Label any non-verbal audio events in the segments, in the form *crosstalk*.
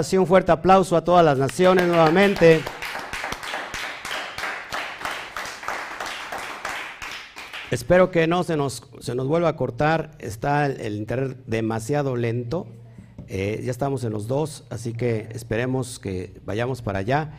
Ahora un fuerte aplauso a todas las naciones nuevamente. Espero que no se nos, se nos vuelva a cortar. Está el, internet demasiado lento. Eh, ya estamos en los dos, así que esperemos que vayamos para allá.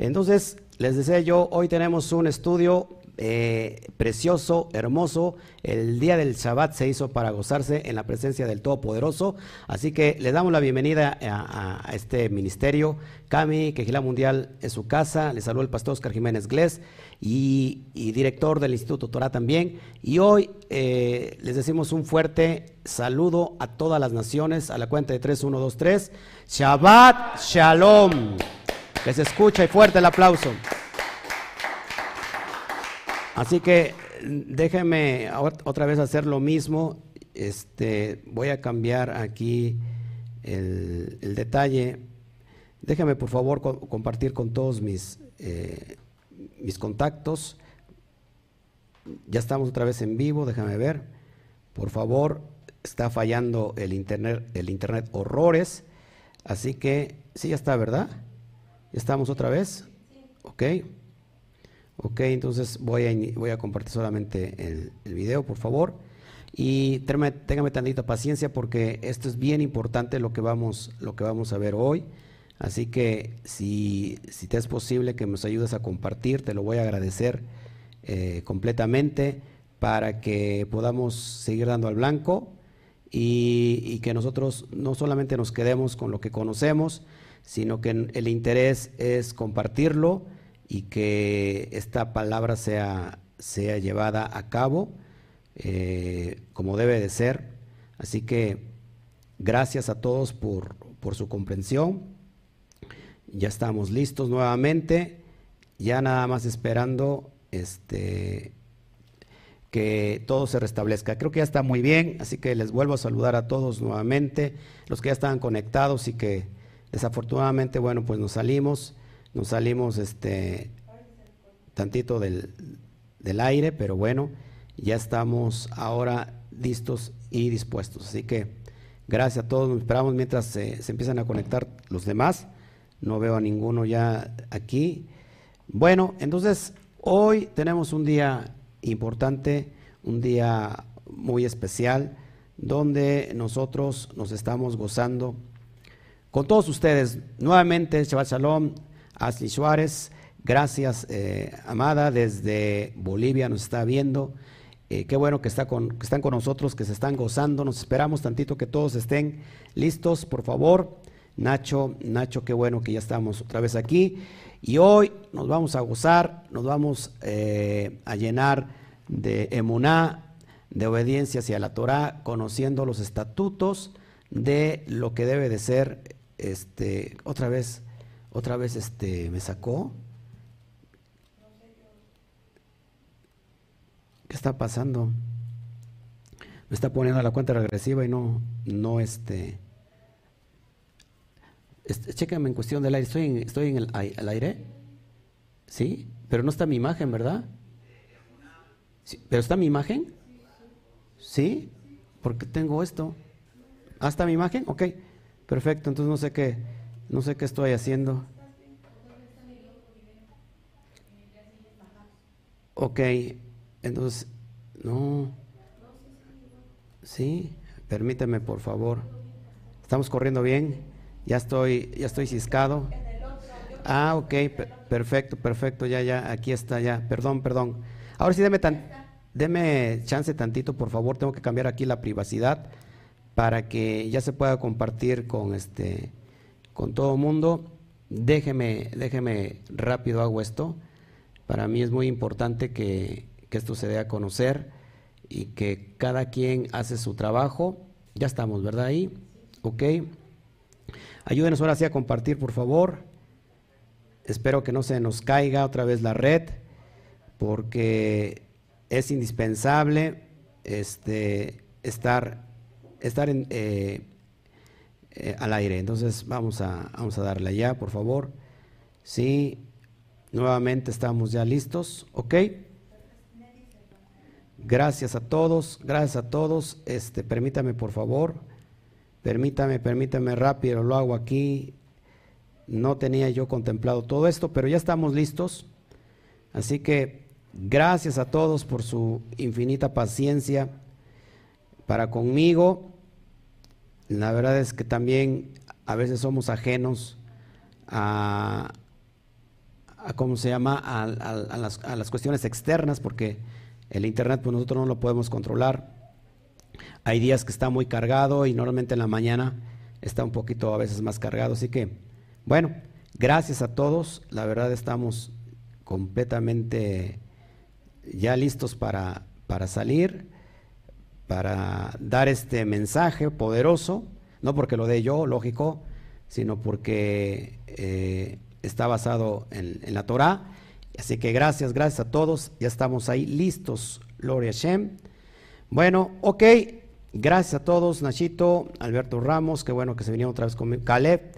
Entonces, les decía yo, hoy tenemos un estudio eh, precioso, hermoso. El día del Shabbat se hizo para gozarse en la presencia del Todopoderoso. Así que le damos la bienvenida a, este ministerio. Cami, Quejila Mundial es su casa. Le saludo el pastor Oscar Jiménez Glés y, director del Instituto Torah también. Y hoy eh, les decimos un fuerte saludo a todas las naciones a la cuenta de 3, 1, 2, 3. Shabbat Shalom. Que se escucha y fuerte el aplauso. Así que déjeme otra vez hacer lo mismo. Este, voy a cambiar aquí el, detalle. Déjame por favor compartir con todos mis, eh, mis contactos. Ya estamos otra vez en vivo, déjame ver. Por favor, está fallando el internet, el internet horrores. Así que, sí, ya está, ¿verdad? ¿Ya estamos otra vez? Ok. Ok, entonces voy a, voy a compartir solamente el, video, por favor. Y téngame, tantita paciencia porque esto es bien importante lo que vamos, lo que vamos a ver hoy. Así que si, si te es posible que nos ayudes a compartir, te lo voy a agradecer eh, completamente para que podamos seguir dando al blanco y, y, que nosotros no solamente nos quedemos con lo que conocemos, sino que el interés es compartirlo y que esta palabra sea, sea llevada a cabo eh, como debe de ser. Así que gracias a todos por, por su comprensión. Ya estamos listos nuevamente, ya nada más esperando este, que todo se restablezca. Creo que ya está muy bien, así que les vuelvo a saludar a todos nuevamente, los que ya estaban conectados y que desafortunadamente, bueno, pues nos salimos nos salimos este tantito del, aire, pero bueno, ya estamos ahora listos y dispuestos. Así que gracias a todos, nos esperamos mientras se, se empiezan a conectar los demás. No veo a ninguno ya aquí. Bueno, entonces hoy tenemos un día importante, un día muy especial, donde nosotros nos estamos gozando con todos ustedes. Nuevamente, Shabbat Shalom, Ashley Suárez, gracias, eh, amada, desde Bolivia nos está viendo. Eh, qué bueno que, está con, que están con nosotros, que se están gozando. Nos esperamos tantito que todos estén listos, por favor. Nacho, Nacho, qué bueno que ya estamos otra vez aquí. Y hoy nos vamos a gozar, nos vamos eh, a llenar de emuná, de obediencia hacia la Torah, conociendo los estatutos de lo que debe de ser, este, otra vez, otra vez este me sacó. ¿Qué está pasando? Me está poniendo la cuenta regresiva y no, no este. este chécame en cuestión del aire. ¿Estoy en, estoy en el, aire? ¿Sí? Pero no está mi imagen, ¿verdad? ¿Pero está mi imagen? ¿Sí? Porque tengo esto. ¿Ah, está mi imagen? Ok. Perfecto. Entonces no sé qué. No sé qué estoy haciendo. Ok, entonces, no. Sí, permíteme por favor. ¿Estamos corriendo bien? Ya estoy, ya estoy ciscado. Ah, ok, perfecto, perfecto, ya, ya, aquí está, ya. Perdón, perdón. Ahora sí, deme, tan, deme chance tantito, por favor. Tengo que cambiar aquí la privacidad para que ya se pueda compartir con este con todo mundo. Déjeme, déjeme rápido hago esto. Para mí es muy importante que, esto se dé a conocer y que cada quien hace su trabajo. Ya estamos, ¿verdad? Ahí. Ok. Ayúdenos ahora sí a compartir, por favor. Espero que no se nos caiga otra vez la red, porque es indispensable este, estar, estar en, eh, eh, al aire. Entonces vamos a, vamos a darle ya, por favor. Sí, nuevamente estamos ya listos, ¿ok? Gracias a todos, gracias a todos. Este, permítame, por favor. Permítame, permítame rápido, lo hago aquí. no tenía yo contemplado todo esto, pero ya estamos listos. Así que gracias a todos por su infinita paciencia para conmigo. La verdad es que también a veces somos ajenos a, ¿cómo se llama? A, las, a, las, cuestiones externas, porque el Internet pues nosotros no lo podemos controlar. Hay días que está muy cargado y normalmente en la mañana está un poquito a veces más cargado. Así que, bueno, gracias a todos. La verdad estamos completamente ya listos para, para salir, para dar este mensaje poderoso, no porque lo dé yo, lógico, sino porque eh, está basado en, la Torah. Así que gracias, gracias a todos. Ya estamos ahí listos. Gloria a Shem. Bueno, ok. Gracias a todos, Nachito, Alberto Ramos, qué bueno que se vinieron otra vez conmigo. Caleb,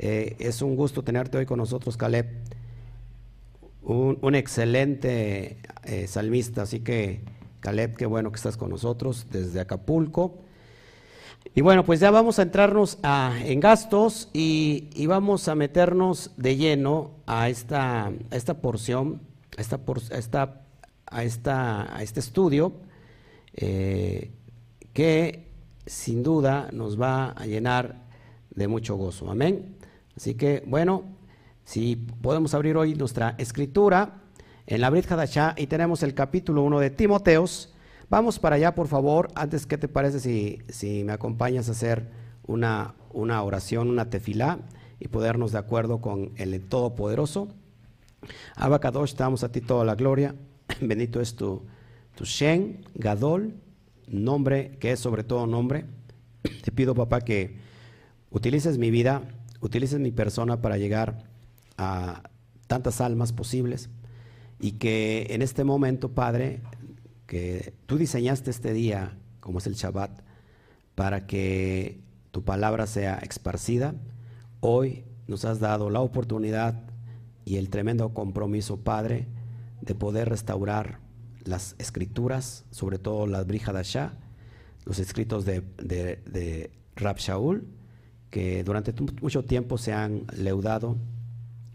eh, es un gusto tenerte hoy con nosotros, Caleb. Un, excelente eh, salmista, así que Caleb, qué bueno que estás con nosotros desde Acapulco. Y bueno, pues ya vamos a entrarnos en gastos y, vamos a meternos de lleno a esta, esta porción, a, esta, a, esta, a este estudio, eh, que sin duda nos va a llenar de mucho gozo. Amén. Así que, bueno, si podemos abrir hoy nuestra escritura en la Brit Hadashah y tenemos el capítulo 1 de Timoteos. Vamos para allá, por favor. Antes, ¿qué te parece si, si me acompañas a hacer una, una oración, una tefilá y podernos de acuerdo con el Todopoderoso? Abacadosh, te damos a ti toda la gloria. *coughs* Bendito es tu, tu Shen, Gadol, nombre que es sobre todo nombre. *coughs* Te pido, papá, que utilices mi vida, utilices mi persona para llegar a tantas almas posibles y que en este momento, Padre, que tú diseñaste este día, como es el Shabbat, para que tu palabra sea esparcida. Hoy nos has dado la oportunidad y el tremendo compromiso, Padre, de poder restaurar las escrituras, sobre todo las Brihadashah, los escritos de, de, de Rab Shaul, que durante mucho tiempo se han leudado,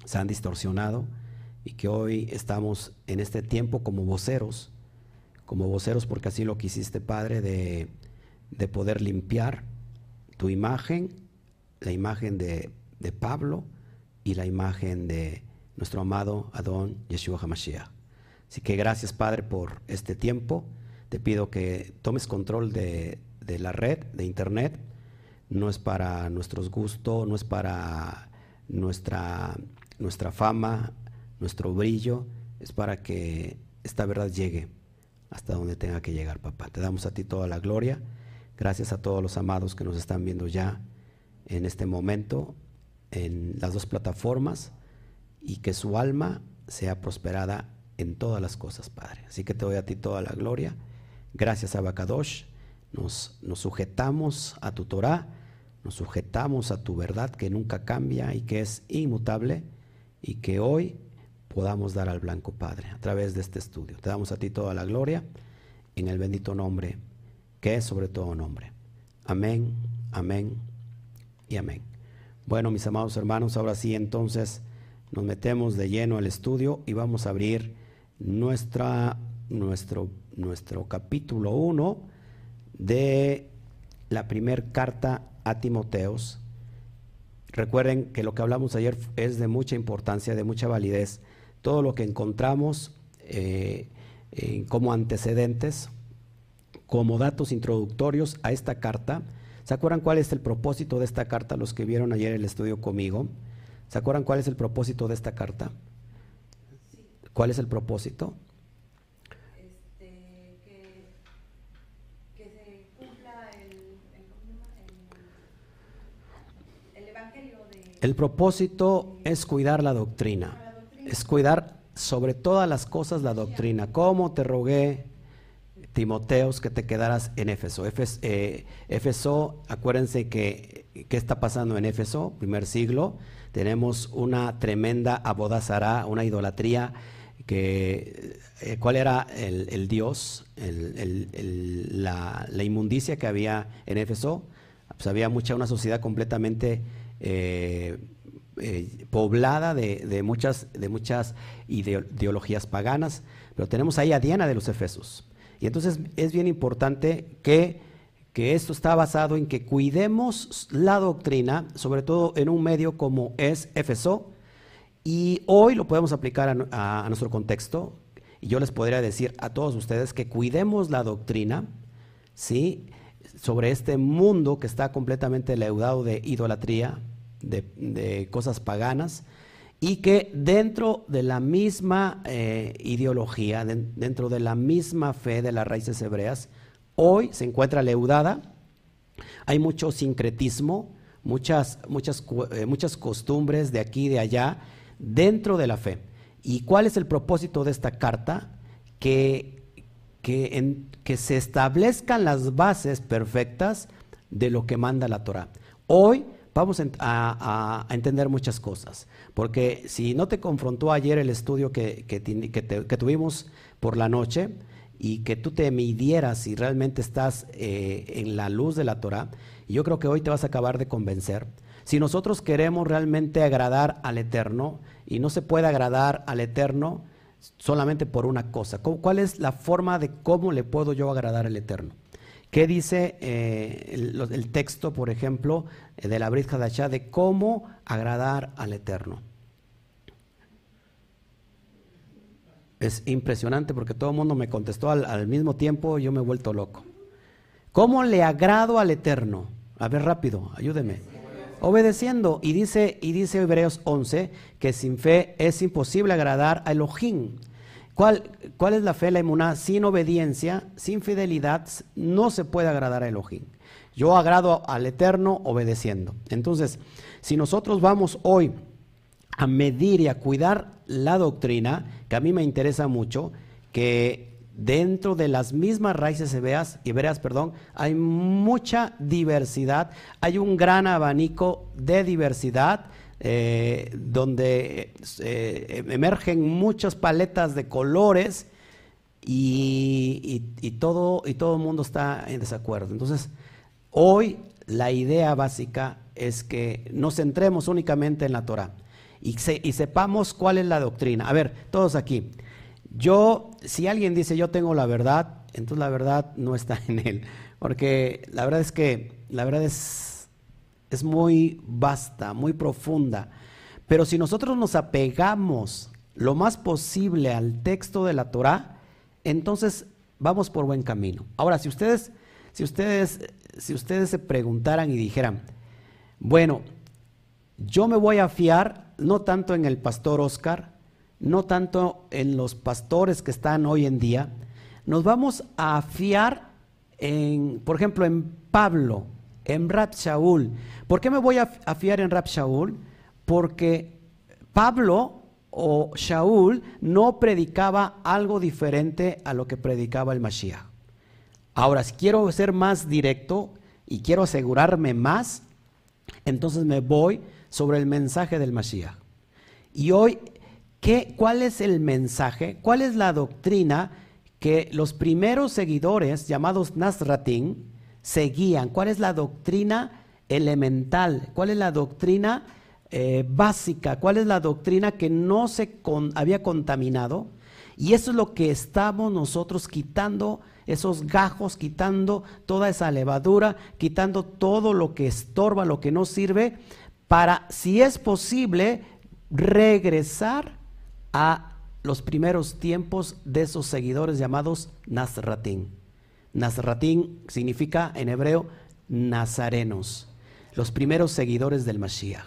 se han distorsionado, y que hoy estamos en este tiempo como voceros como voceros, porque así lo quisiste, Padre, de, poder limpiar tu imagen, la imagen de, Pablo y la imagen de nuestro amado Adón Yeshua HaMashiach. Así que gracias, Padre, por este tiempo. Te pido que tomes control de, de la red, de Internet. No es para nuestros gustos, no es para nuestra, nuestra fama, nuestro brillo, es para que esta verdad llegue hasta donde tenga que llegar, papá. Te damos a ti toda la gloria. Gracias a todos los amados que nos están viendo ya en este momento en las dos plataformas y que su alma sea prosperada en todas las cosas, Padre. Así que te doy a ti toda la gloria. Gracias a Bacadosh. Nos, nos sujetamos a tu Torah, nos sujetamos a tu verdad que nunca cambia y que es inmutable y que hoy podamos dar al blanco Padre a través de este estudio. Te damos a ti toda la gloria en el bendito nombre que es sobre todo nombre. Amén, amén y amén. Bueno, mis amados hermanos, ahora sí entonces nos metemos de lleno al estudio y vamos a abrir nuestra, nuestro, nuestro capítulo 1 de la primera carta a Timoteos. Recuerden que lo que hablamos ayer es de mucha importancia, de mucha validez todo lo que encontramos eh, como antecedentes, como datos introductorios a esta carta. ¿Se acuerdan cuál es el propósito de esta carta? Los que vieron ayer el estudio conmigo. ¿Se acuerdan cuál es el propósito de esta carta? ¿Cuál es el propósito? Este, que, se cumpla el, evangelio El propósito es cuidar la doctrina es cuidar sobre todas las cosas la doctrina. Como te rogué, Timoteos, que te quedaras en Éfeso. Eh, Éfeso, acuérdense que qué está pasando en Éfeso, primer siglo. Tenemos una tremenda abodazará, una idolatría que eh, cuál era el, dios, la, inmundicia que había en Éfeso. Pues había mucha una sociedad completamente eh, eh, poblada de, muchas, de muchas ideologías paganas, pero tenemos ahí a Diana de los Efesos. Y entonces es bien importante que, que esto está basado en que cuidemos la doctrina, sobre todo en un medio como es Efeso, y hoy lo podemos aplicar a, a nuestro contexto, y yo les podría decir a todos ustedes que cuidemos la doctrina, ¿sí? sobre este mundo que está completamente leudado de idolatría, de, cosas paganas, y que dentro de la misma eh, ideología, dentro de la misma fe de las raíces hebreas, hoy se encuentra leudada, hay mucho sincretismo, muchas, muchas, eh, muchas costumbres de aquí y de allá dentro de la fe. ¿Y cuál es el propósito de esta carta? Que que, se establezcan las bases perfectas de lo que manda la Torah. Hoy vamos a, entender muchas cosas, porque si no te confrontó ayer el estudio que, tuvimos por la noche y que tú te midieras si realmente estás eh, en la luz de la Torah, yo creo que hoy te vas a acabar de convencer. Si nosotros queremos realmente agradar al Eterno y no se puede agradar al Eterno, solamente por una cosa. ¿Cuál es la forma de cómo le puedo yo agradar al Eterno? ¿Qué dice eh, el, texto, por ejemplo, eh, de la Brit Hadashah de cómo agradar al Eterno? Es impresionante porque todo el mundo me contestó al, mismo tiempo, yo me he vuelto loco. ¿Cómo le agrado al Eterno? A ver, rápido, ayúdeme. Obedeciendo. Y dice, y dice Hebreos 11 que sin fe es imposible agradar a Elohim. ¿Cuál, ¿Cuál es la fe, la inmunidad? Sin obediencia, sin fidelidad, no se puede agradar a Elohim. Yo agrado al Eterno obedeciendo. Entonces, si nosotros vamos hoy a medir y a cuidar la doctrina, que a mí me interesa mucho, que dentro de las mismas raíces hebreas, hebreas perdón, hay mucha diversidad, hay un gran abanico de diversidad eh, donde eh, emergen muchas paletas de colores y, todo, y todo el mundo está en desacuerdo. Entonces, hoy la idea básica es que nos centremos únicamente en la Torah y, y sepamos cuál es la doctrina. A ver, todos aquí. Yo, si alguien dice yo tengo la verdad, entonces la verdad no está *laughs* en él. Porque la verdad es que, la verdad es, es muy vasta, muy profunda. Pero si nosotros nos apegamos lo más posible al texto de la Torah, entonces vamos por buen camino. Ahora, si ustedes, si ustedes, si ustedes se preguntaran y dijeran, bueno, yo me voy a fiar no tanto en el pastor Oscar, no tanto en los pastores que están hoy en día, nos vamos a fiar en, por ejemplo, en Pablo, en Rab Shaul. ¿Por qué me voy a, fiar en Rab Shaul? Porque Pablo o Shaul no predicaba algo diferente a lo que predicaba el Mashiach. Ahora, si quiero ser más directo y quiero asegurarme más, entonces me voy sobre el mensaje del Mashiach. Y hoy ¿Cuál es el mensaje? ¿Cuál es la doctrina que los primeros seguidores llamados Seguían? ¿Cuál es la doctrina elemental? ¿Cuál es la doctrina eh, básica? ¿Cuál es la doctrina que no se había contaminado? Y eso es lo que estamos nosotros quitando, esos gajos, quitando toda esa levadura, quitando todo lo que estorba, lo que no sirve, para, si es posible, regresar a los primeros tiempos de esos seguidores llamados Nazratín. Nazratín significa en hebreo nazarenos, los primeros seguidores del Mashiach.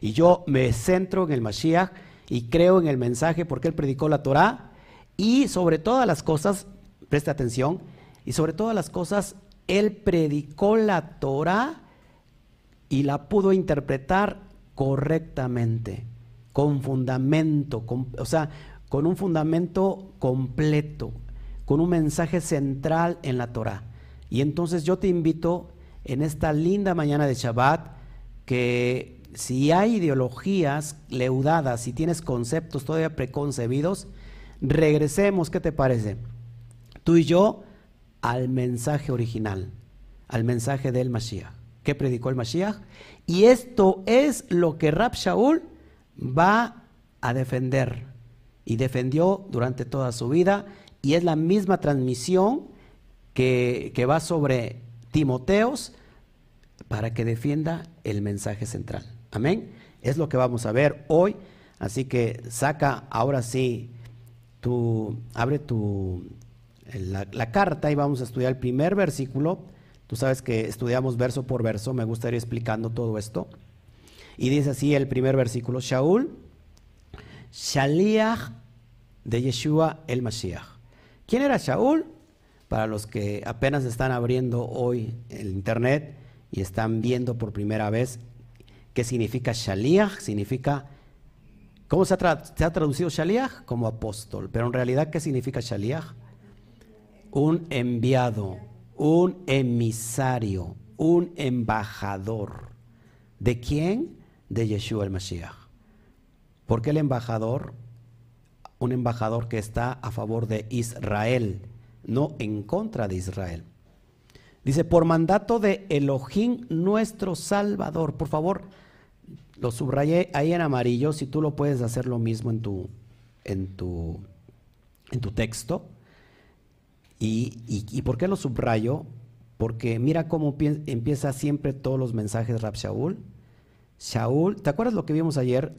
Y yo me centro en el Mashiach y creo en el mensaje porque él predicó la Torah y sobre todas las cosas, preste atención, y sobre todas las cosas, él predicó la Torah y la pudo interpretar correctamente con fundamento, o sea, con un fundamento completo, con un mensaje central en la Torah. Y entonces yo te invito en esta linda mañana de Shabbat que si hay ideologías leudadas, si tienes conceptos todavía preconcebidos, regresemos, ¿qué te parece? Tú y yo al mensaje original, al mensaje del Mashiach. que predicó el Mashiach. Y esto es lo que Rab Shaul va a defender. Y defendió durante toda su vida. Y es la misma transmisión que, que va sobre Timoteos para que defienda el mensaje central. Amén. Es lo que vamos a ver hoy. Así que saca ahora sí, tu, abre tu, la, la, carta y vamos a estudiar el primer versículo. Tú sabes que estudiamos verso por verso, me gustaría ir explicando todo esto. Y dice así el primer versículo, Shaul, Shaliach de Yeshua el Mashiach. ¿Quién era Shaul? Para los que apenas están abriendo hoy el internet y están viendo por primera vez qué significa Shaliach, significa ¿Cómo se ha, traducido Shaliach? Como apóstol. Pero en realidad, ¿qué significa Shaliach? Un enviado, un emisario, un embajador. ¿De quién? De Yeshua el Mashiach. ¿Por qué el embajador? Un embajador que está a favor de Israel, no en contra de Israel. Dice, por mandato de Elohim nuestro Salvador. Por favor, lo subrayé ahí en amarillo, si tú lo puedes hacer lo mismo en tu, en tu, en tu texto. Y, y, por qué lo subrayo? Porque mira cómo empieza siempre todos los mensajes Rab Shaul. Shaul, ¿te acuerdas lo que vimos ayer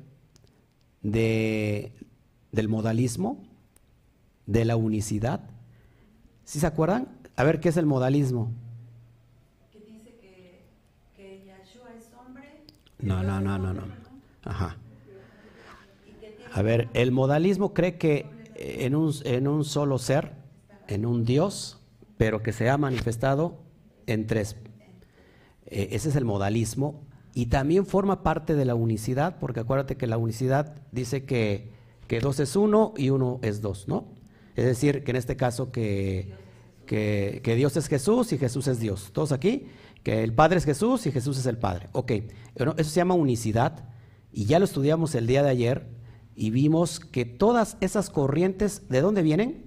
de, del modalismo? De la unicidad. ¿Sí se acuerdan? A ver, ¿qué es el modalismo? No, no, no, no, no. Ajá. A ver, el modalismo cree que en un, en un solo ser, en un Dios, pero que se ha manifestado en tres. Eh, ese es el modalismo. Y también forma parte de la unicidad, porque acuérdate que la unicidad dice que, que dos es uno y uno es dos, ¿no? Es decir, que en este caso que, que, que Dios es Jesús y Jesús es Dios. ¿Todos aquí? que el Padre es Jesús y Jesús es el Padre. Ok, eso se llama unicidad y ya lo estudiamos el día de ayer y vimos que todas esas corrientes, ¿de dónde vienen?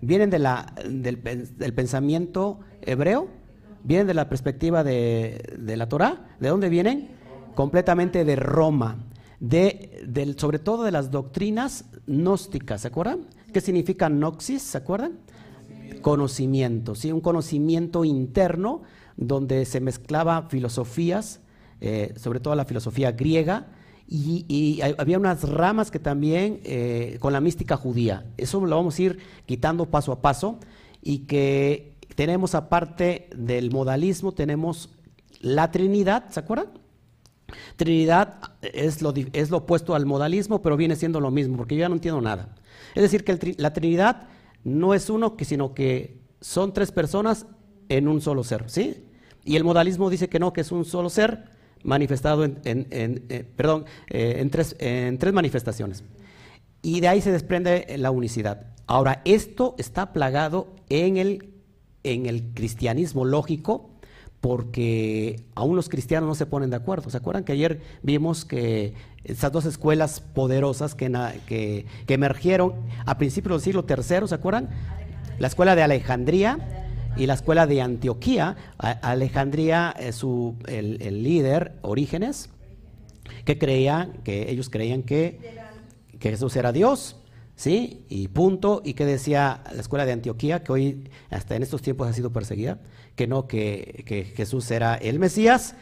Vienen de la, del, pensamiento hebreo, vienen de la perspectiva de, la Torah, ¿de dónde vienen? Completamente de Roma, de, sobre todo de las doctrinas gnósticas, ¿se acuerdan? ¿Qué significa noxis? ¿Se acuerdan? Conocimiento, ¿sí? Un conocimiento interno donde se mezclaba filosofías, eh, sobre todo la filosofía griega, y, había unas ramas que también eh, con la mística judía. Eso lo vamos a ir quitando paso a paso y que tenemos aparte del modalismo, tenemos la Trinidad, ¿se acuerdan? Trinidad es lo, es opuesto al modalismo, pero viene siendo lo mismo, porque yo ya no entiendo nada. Es decir, que la Trinidad no es uno, sino que son tres personas en un solo ser, ¿sí? Y el modalismo dice que no, que es un solo ser manifestado en, eh, perdón, eh, en, tres, en tres manifestaciones. Y de ahí se desprende la unicidad. Ahora, esto está plagado en el, en el cristianismo lógico porque aún los cristianos no se ponen de acuerdo. ¿Se acuerdan que ayer vimos que esas dos escuelas poderosas que, que, emergieron a principios del siglo III, ¿se acuerdan? La escuela de Alejandría y la escuela de Antioquía, Alejandría, es su, el, líder, Orígenes, que creía, que ellos creían que, que Jesús era Dios, ¿sí? Y punto, y que decía la escuela de Antioquía, que hoy hasta en estos tiempos ha sido perseguida, que no, que, que Jesús era el Mesías,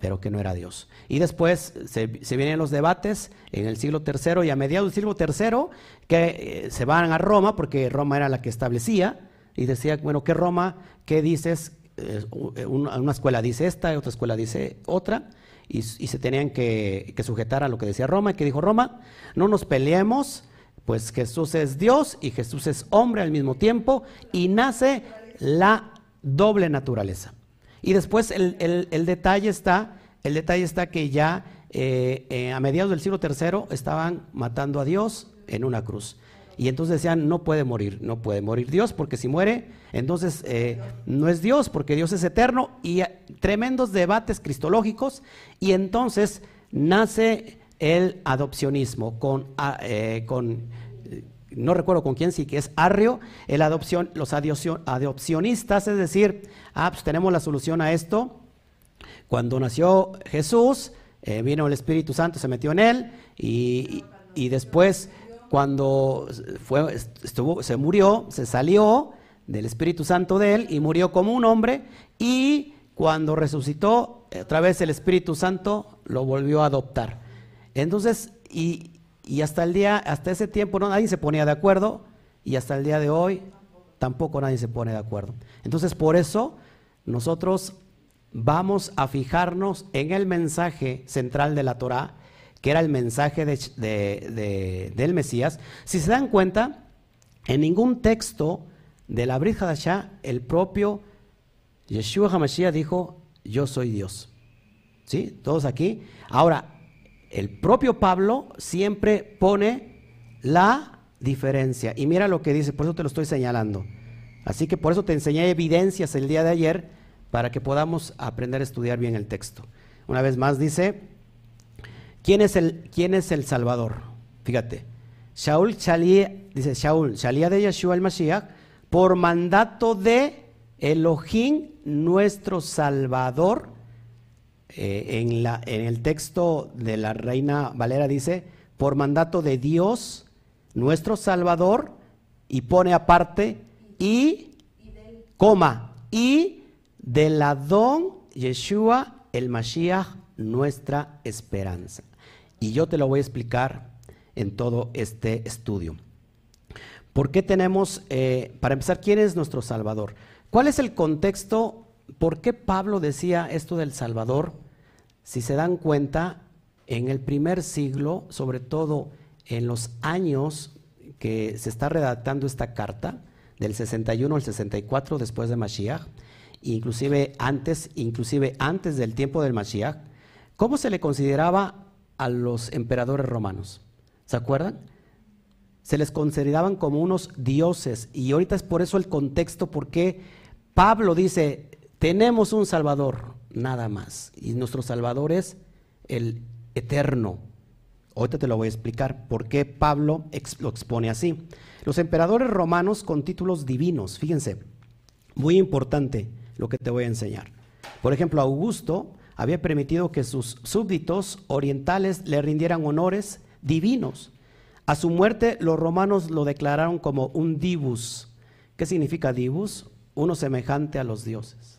pero que no era Dios. Y después se, se, vienen los debates en el siglo III y a mediados del siglo III que eh, se van a Roma, porque Roma era la que establecía, y decía, bueno, ¿qué Roma? ¿Qué dices? Eh, una, escuela dice esta, otra escuela dice otra, y, se tenían que, sujetar a lo que decía Roma, y que dijo Roma, no nos peleemos, pues Jesús es Dios y Jesús es hombre al mismo tiempo, y nace la doble naturaleza. Y después el, detalle está, el detalle está que ya eh, eh, a mediados del siglo III estaban matando a Dios en una cruz. Y entonces decían, no puede morir, no puede morir Dios, porque si muere, entonces eh, no es Dios, porque Dios es eterno. Y tremendos debates cristológicos. Y entonces nace el adopcionismo con, ah, con no recuerdo con quién, sí que es Arrio, el adopción, los adopcionistas, es decir, ah, pues tenemos la solución a esto, Cuando nació Jesús, eh, vino el Espíritu Santo, se metió en él y, y después cuando fue, estuvo, se murió, se salió del Espíritu Santo de él y murió como un hombre y cuando resucitó, otra vez el Espíritu Santo lo volvió a adoptar. Entonces, y, y hasta el día, hasta ese tiempo no, nadie se ponía de acuerdo y hasta el día de hoy tampoco nadie se pone de acuerdo. Entonces, por eso nosotros vamos a fijarnos en el mensaje central de la Torah, que era el mensaje del Mesías. Si se dan cuenta, en ningún texto de la Brit Hadashah, el propio Yeshua HaMashiach dijo, yo soy Dios. ¿Sí? Todos aquí. Ahora, el propio Pablo siempre pone la diferencia. Y mira lo que dice, por eso te lo estoy señalando. Así que por eso te enseñé evidencias el día de ayer para que podamos aprender a estudiar bien el texto. Una vez más dice, ¿quién es el, quién es el Salvador? Fíjate, Shaul dice Shaul, salía de Yeshua el Mashiach por mandato de Elohim, nuestro Salvador. Eh, en, el texto de la Reina Valera dice, por mandato de Dios, nuestro Salvador, y pone aparte, y, coma, y del Adón Yeshua, el Mashiach, nuestra esperanza. Y yo te lo voy a explicar en todo este estudio. ¿Por qué tenemos, eh, para empezar, quién es nuestro Salvador? ¿Cuál es el contexto? ¿Por qué Pablo decía esto del Salvador? Si se dan cuenta, en el primer siglo, sobre todo en los años que se está redactando esta carta, del 61 al 64 después de Mashiach, inclusive antes, inclusive antes del tiempo del Mashiach, ¿cómo se le consideraba a los emperadores romanos? ¿Se acuerdan? Se les consideraban como unos dioses y ahorita es por eso el contexto, porque Pablo dice, tenemos un Salvador, nada más, y nuestro Salvador es el eterno. Ahorita te lo voy a explicar por qué Pablo lo expone así. Los emperadores romanos con títulos divinos, fíjense, muy importante lo que te voy a enseñar. Por ejemplo, Augusto había permitido que sus súbditos orientales le rindieran honores divinos. A su muerte los romanos lo declararon como un divus. ¿Qué significa divus? Uno semejante a los dioses.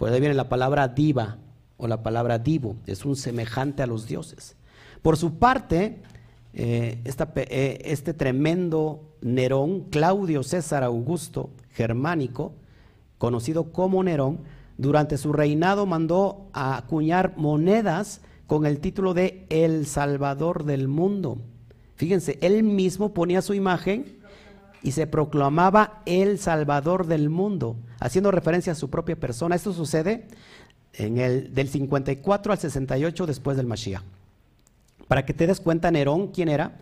Por ahí viene la palabra diva o la palabra divo, es un semejante a los dioses. Por su parte, eh, eh, este tremendo Nerón, Claudio César Augusto Germánico, conocido como Nerón, durante su reinado mandó a acuñar monedas con el título de El Salvador del Mundo. Fíjense, él mismo ponía su imagen y se proclamaba el Salvador del mundo, haciendo referencia a su propia persona. Esto sucede en el del 54 al 68 después del Mashiach. Para que te des cuenta, Nerón, ¿quién era?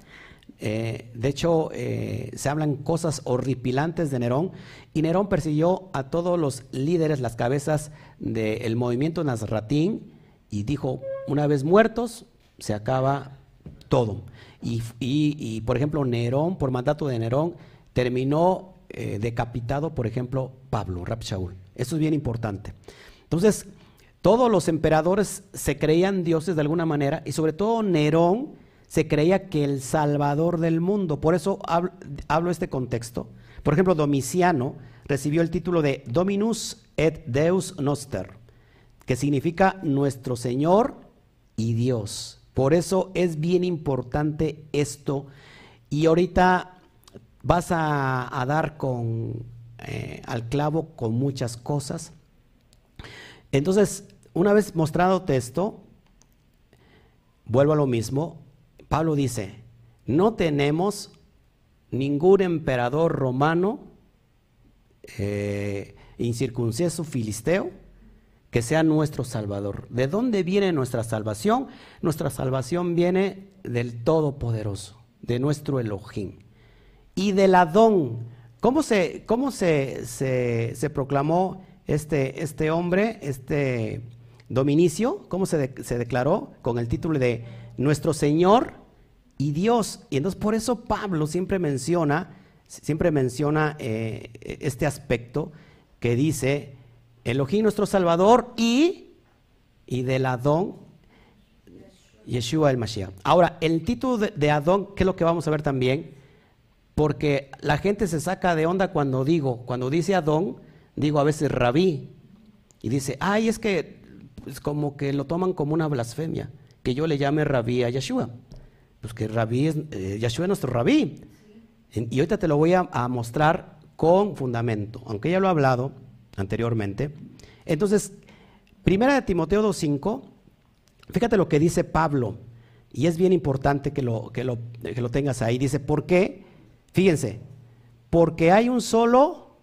Eh, de hecho, eh, se hablan cosas horripilantes de Nerón y Nerón persiguió a todos los líderes, las cabezas del movimiento Nazratín y dijo, una vez muertos, se acaba todo. Y, por ejemplo, Nerón, por mandato de Nerón, terminó eh, decapitado, por ejemplo, Pablo, Rab Eso es bien importante. Entonces, todos los emperadores se creían dioses de alguna manera y sobre todo Nerón se creía que el salvador del mundo. Por eso hablo, este contexto. Por ejemplo, Domiciano recibió el título de Dominus et Deus Noster, que significa nuestro Señor y Dios. Por eso es bien importante esto. Y ahorita vas a, dar con, eh, al clavo con muchas cosas. Entonces, una vez mostrado esto, vuelvo a lo mismo, Pablo dice, no tenemos ningún emperador romano eh, incircunciso filisteo que sea nuestro salvador. ¿De dónde viene nuestra salvación? Nuestra salvación viene del Todopoderoso, de nuestro Elohim. Y del Adón. ¿Cómo se, cómo se, se, proclamó este, este, hombre, este Dominicio? ¿Cómo se, se declaró? Con el título de nuestro Señor y Dios. Y entonces por eso Pablo siempre menciona, siempre menciona eh, este aspecto que dice, Elohim nuestro Salvador y y del Adón, Yeshua el Mashiach. Ahora, el título de, Adón, ¿qué es lo que vamos a ver también? Porque la gente se saca de onda cuando digo, cuando dice Adón, digo a veces rabí, y dice, ay, es que es como que lo toman como una blasfemia, que yo le llame rabí a Yeshua. Pues que rabí es, eh, Yeshua es nuestro rabí. Y ahorita te lo voy a, mostrar con fundamento, aunque ya lo he hablado anteriormente. Entonces, primera de Timoteo 2.5, fíjate lo que dice Pablo, y es bien importante que lo, que lo, que lo tengas ahí. Dice, ¿por qué? Fíjense, porque hay un solo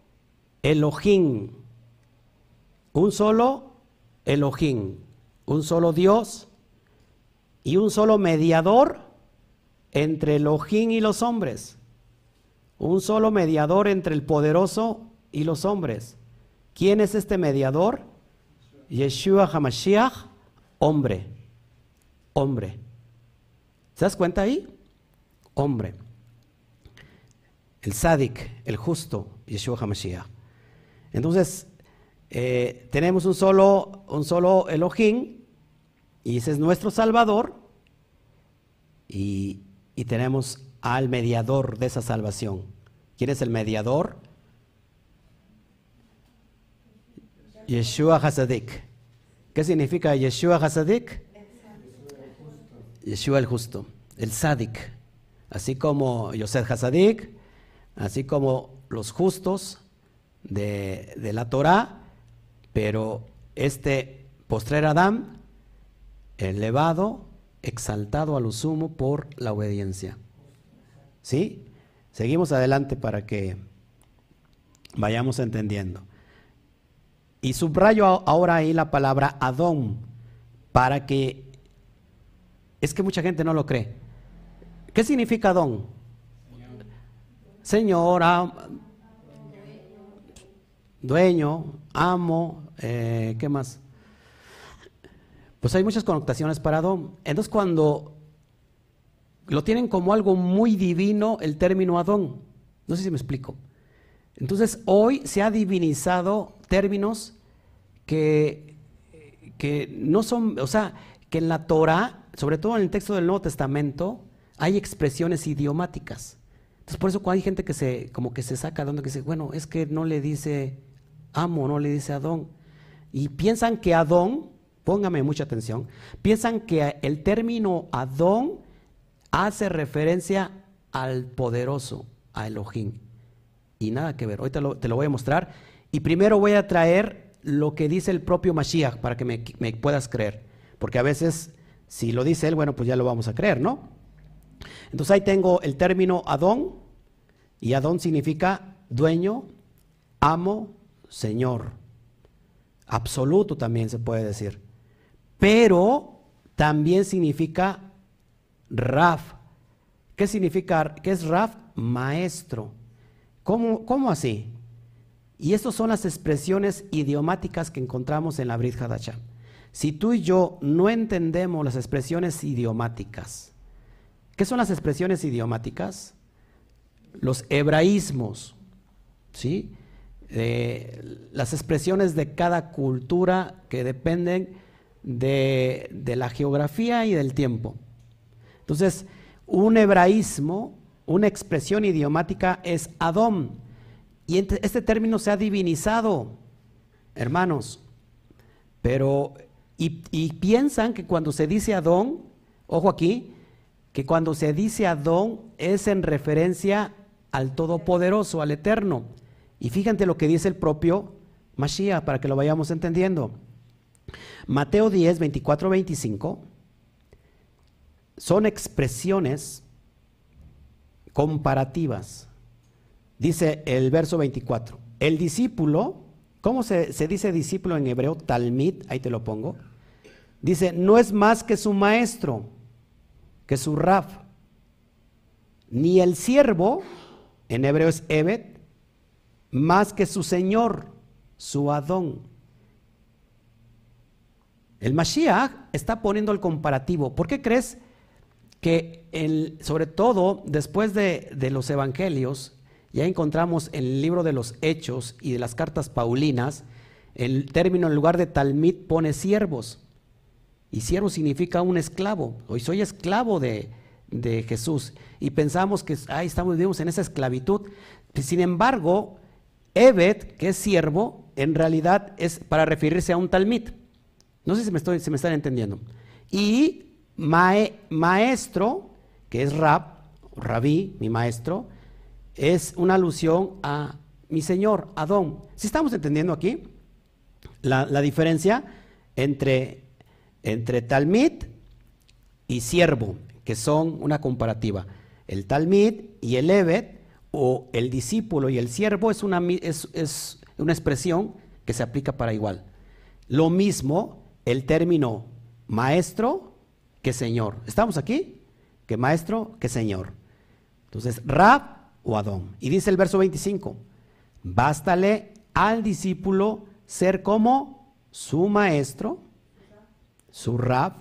Elohim, un solo Elohim, un solo Dios y un solo mediador entre Elohim y los hombres un solo mediador entre el poderoso y los hombres. ¿Quién es este mediador? Yeshua HaMashiach, hombre. Hombre. ¿Se das cuenta ahí? Hombre. El Sadik, el justo, Yeshua HaMashiach. Entonces, eh, tenemos un solo, un solo Elohim, y ese es nuestro Salvador, y, y tenemos al mediador de esa salvación. ¿Quién es el mediador? Yeshua Hasadik. ¿Qué significa Yeshua Hasadik? Yeshua el justo, el Sadik. Así como Yosef Hasadik, así como los justos de, de la Torah, pero este postrer Adán, elevado, exaltado a lo sumo por la obediencia. ¿Sí? Seguimos adelante para que vayamos entendiendo. Y subrayo ahora ahí la palabra Adón, para que... Es que mucha gente no lo cree. ¿Qué significa Adón? Señor, dueño, amo, eh, ¿qué más? Pues hay muchas connotaciones para Adón. Entonces cuando lo tienen como algo muy divino el término Adón. No sé si me explico. Entonces hoy se ha divinizado términos que, que no son, o sea, que en la Torah, sobre todo en el texto del Nuevo Testamento, hay expresiones idiomáticas. Entonces por eso hay gente que se, como que se saca de que dice, bueno, es que no le dice amo, no le dice Adón. Y piensan que Adón, póngame mucha atención, piensan que el término Adón hace referencia al poderoso, a Elohim. Y nada que ver. Hoy te lo, voy a mostrar. Y primero voy a traer lo que dice el propio Mashiach para que me, me puedas creer. Porque a veces, si lo dice él, bueno, pues ya lo vamos a creer, ¿no? Entonces ahí tengo el término Adón. Y Adón significa dueño, amo, señor. Absoluto también se puede decir. Pero también significa Raf. ¿Qué significa? ¿Qué es Raf? Maestro. ¿Cómo, ¿Cómo, así? Y estas son las expresiones idiomáticas que encontramos en la Brit. Si tú y yo no entendemos las expresiones idiomáticas, ¿qué son las expresiones idiomáticas? Los hebraísmos, ¿sí? Eh, las expresiones de cada cultura que dependen de, la geografía y del tiempo. Entonces, un hebraísmo, una expresión idiomática es Adón. Y este término se ha divinizado, hermanos. Pero, y, y, piensan que cuando se dice Adón, ojo aquí, que cuando se dice Adón es en referencia al Todopoderoso, al Eterno. Y fíjate lo que dice el propio Mashiach para que lo vayamos entendiendo. Mateo 10, 24, 25 son expresiones comparativas. Dice el verso 24, el discípulo, ¿cómo se, dice discípulo en hebreo? Talmid, ahí te lo pongo. Dice, no es más que su maestro, que su raf, ni el siervo, en hebreo es Evet, más que su señor, su Adón. El Mashiach está poniendo el comparativo. ¿Por qué crees que sobre todo después de, los evangelios, ya encontramos en el libro de los Hechos y de las cartas Paulinas, el término en lugar de Talmid pone siervos. Y siervo significa un esclavo. Hoy soy esclavo de, de Jesús. Y pensamos que ahí estamos, vivimos en esa esclavitud. Sin embargo, Evet, que es siervo, en realidad es para referirse a un talmid. No sé si me, estoy, me están entendiendo. Y maestro, que es rab, rabí, mi maestro, es una alusión a mi señor, Adón. Si estamos entendiendo aquí la, diferencia entre, entre talmid y siervo, que son una comparativa. El talmid y el evet o el discípulo y el siervo es una, es, una expresión que se aplica para igual. Lo mismo el término maestro que señor. ¿Estamos aquí? Que maestro que señor. Entonces, Rab o Adón. Y dice el verso 25, bástale al discípulo ser como su maestro, su Rab,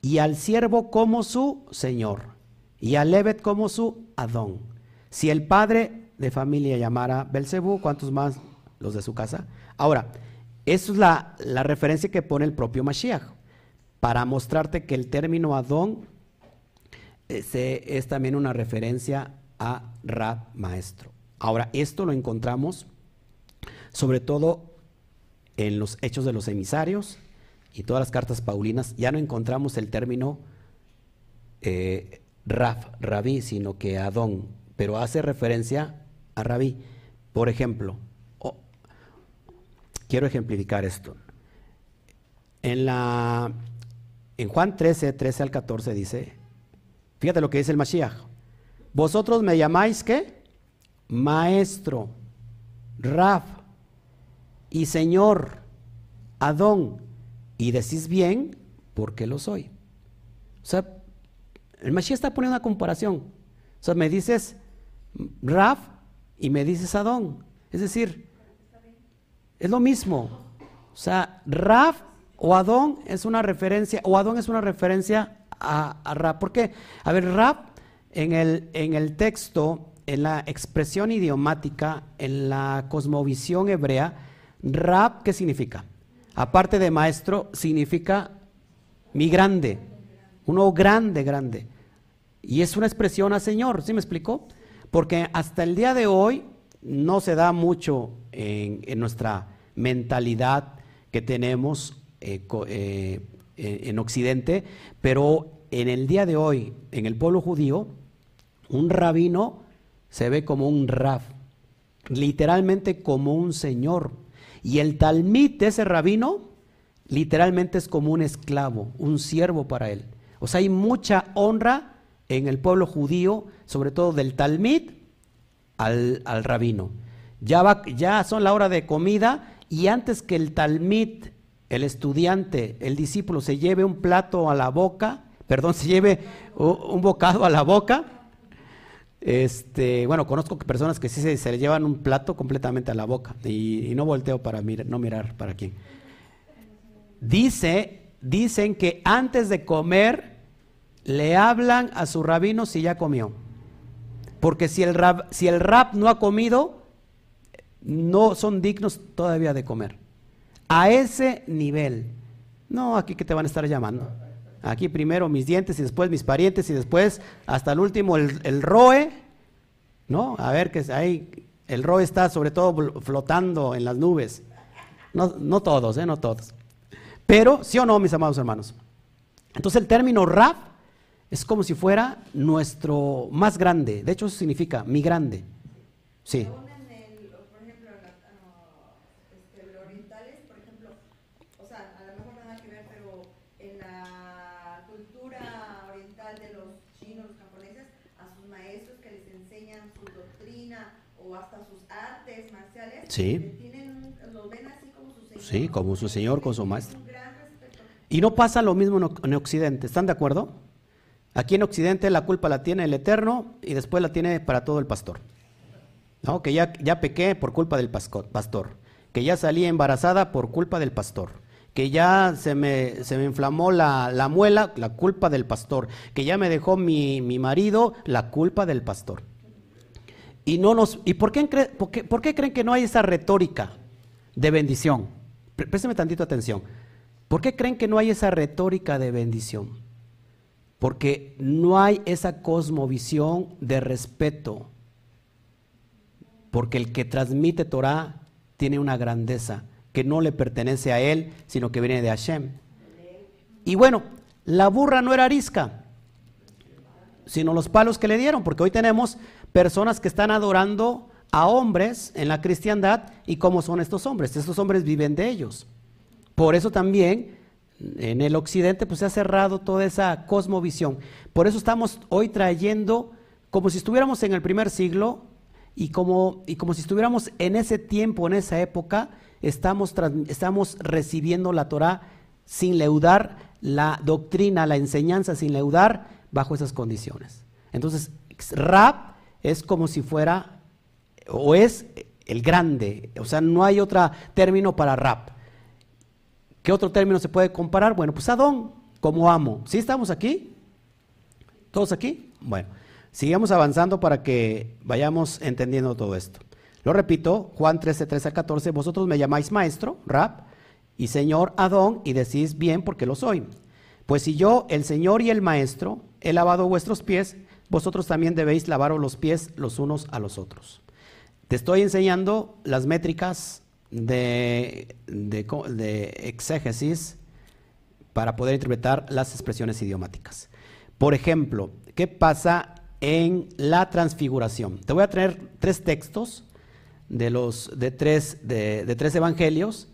y al siervo como su señor, y al Levet como su Adón. Si el padre de familia llamara Belcebú, ¿cuántos más los de su casa? Ahora, eso es la, referencia que pone el propio Mashiach, para mostrarte que el término Adón es, es también una referencia a Rab maestro. Ahora, esto lo encontramos sobre todo en los hechos de los emisarios y todas las cartas paulinas, ya no encontramos el término eh, Rab, rabí, sino que Adón, pero hace referencia a Rabí. Por ejemplo, quiero ejemplificar esto. En, la, en Juan 13, 13 al 14 dice, fíjate lo que dice el Mashiach, vosotros me llamáis qué? Maestro, Rab y Señor, Adón, y decís bien porque lo soy. O sea, el Mashiach está poniendo una comparación. O sea, me dices Raf y me dices Adón. Es decir, es lo mismo. O sea, Raf o Adón es una referencia, o Adón es una referencia a, a Raf. ¿Por qué? A ver, Raf en el, en el texto, en la expresión idiomática, en la cosmovisión hebrea, Rab, ¿qué significa? Aparte de maestro, significa mi grande, uno grande, grande. Y es una expresión a Señor, ¿sí me explicó? Porque hasta el día de hoy no se da mucho en, nuestra mentalidad que tenemos eh, eh, en Occidente, pero en el día de hoy, en el pueblo judío, un rabino se ve como un rab, literalmente como un señor. Y el talmid de ese rabino literalmente es como un esclavo, un siervo para él. O sea, hay mucha honra en el pueblo judío, sobre todo del Talmid al, rabino. Ya, va, ya son la hora de comida y antes que el Talmid, el estudiante, el discípulo se lleve un plato a la boca, perdón, *laughs* se lleve un bocado a la boca, este, bueno, conozco personas que sí se, le llevan un plato completamente a la boca y, no volteo para no mirar para quién. Dice, dicen que antes de comer le hablan a su rabino si ya comió. Porque si el, rab, si el rab no ha comido, no son dignos todavía de comer. A ese nivel. No, aquí que te van a estar llamando. Aquí primero mis dientes y después mis parientes y después hasta el último el, roe. ¿No? A ver que ahí el roe está sobre todo flotando en las nubes. No, no todos, ¿eh? No todos. Pero, ¿sí o no, mis amados hermanos? Entonces el término rab es como si fuera nuestro más grande. De hecho, eso significa mi grande. Sí. por ejemplo, este, orientales, por ejemplo, o sea, a lo mejor nada que ver, pero en la cultura oriental de los chinos, los japoneses, a sus maestros que les enseñan su doctrina o hasta sus artes marciales, sí. Sí, como su señor, con su maestro. Y no pasa lo mismo en Occidente, ¿están de acuerdo? Aquí en Occidente la culpa la tiene el Eterno y después la tiene para todo el pastor. ¿No? Que ya, ya pequé por culpa del pastor, que ya salí embarazada por culpa del pastor, que ya se me, se me inflamó la, muela, la culpa del pastor, que ya me dejó mi, marido, la culpa del pastor. Y, no nos, ¿y por qué, por, qué, creen que no hay esa retórica de bendición? Présteme tantito atención. ¿Por qué creen que no hay esa retórica de bendición? Porque no hay esa cosmovisión de respeto. Porque el que transmite Torah tiene una grandeza que no le pertenece a él, sino que viene de Hashem. Y bueno, la burra no era arisca, sino los palos que le dieron, porque hoy tenemos personas que están adorando a hombres en la cristiandad y cómo son estos hombres. Estos hombres viven de ellos. Por eso también en el occidente pues se ha cerrado toda esa cosmovisión. Por eso estamos hoy trayendo como si estuviéramos en el primer siglo y como, y como si estuviéramos en ese tiempo, en esa época, estamos, estamos recibiendo la Torah sin leudar la doctrina, la enseñanza, sin leudar bajo esas condiciones. Entonces, rap es como si fuera, o es el grande, o sea, no hay otro término para rap. ¿Qué otro término se puede comparar? Bueno, pues Adón, como amo. ¿Sí estamos aquí? ¿Todos aquí? Bueno, sigamos avanzando para que vayamos entendiendo todo esto. Lo repito, Juan 13, 13 a 14, vosotros me llamáis maestro, rap, y señor Adón, y decís bien porque lo soy. Pues si yo, el señor y el maestro, he lavado vuestros pies, vosotros también debéis lavaros los pies los unos a los otros. Te estoy enseñando las métricas de, exégesis para poder interpretar las expresiones idiomáticas. Por ejemplo, ¿qué pasa en la transfiguración? Te voy a traer tres textos de, los, de, tres, de, tres evangelios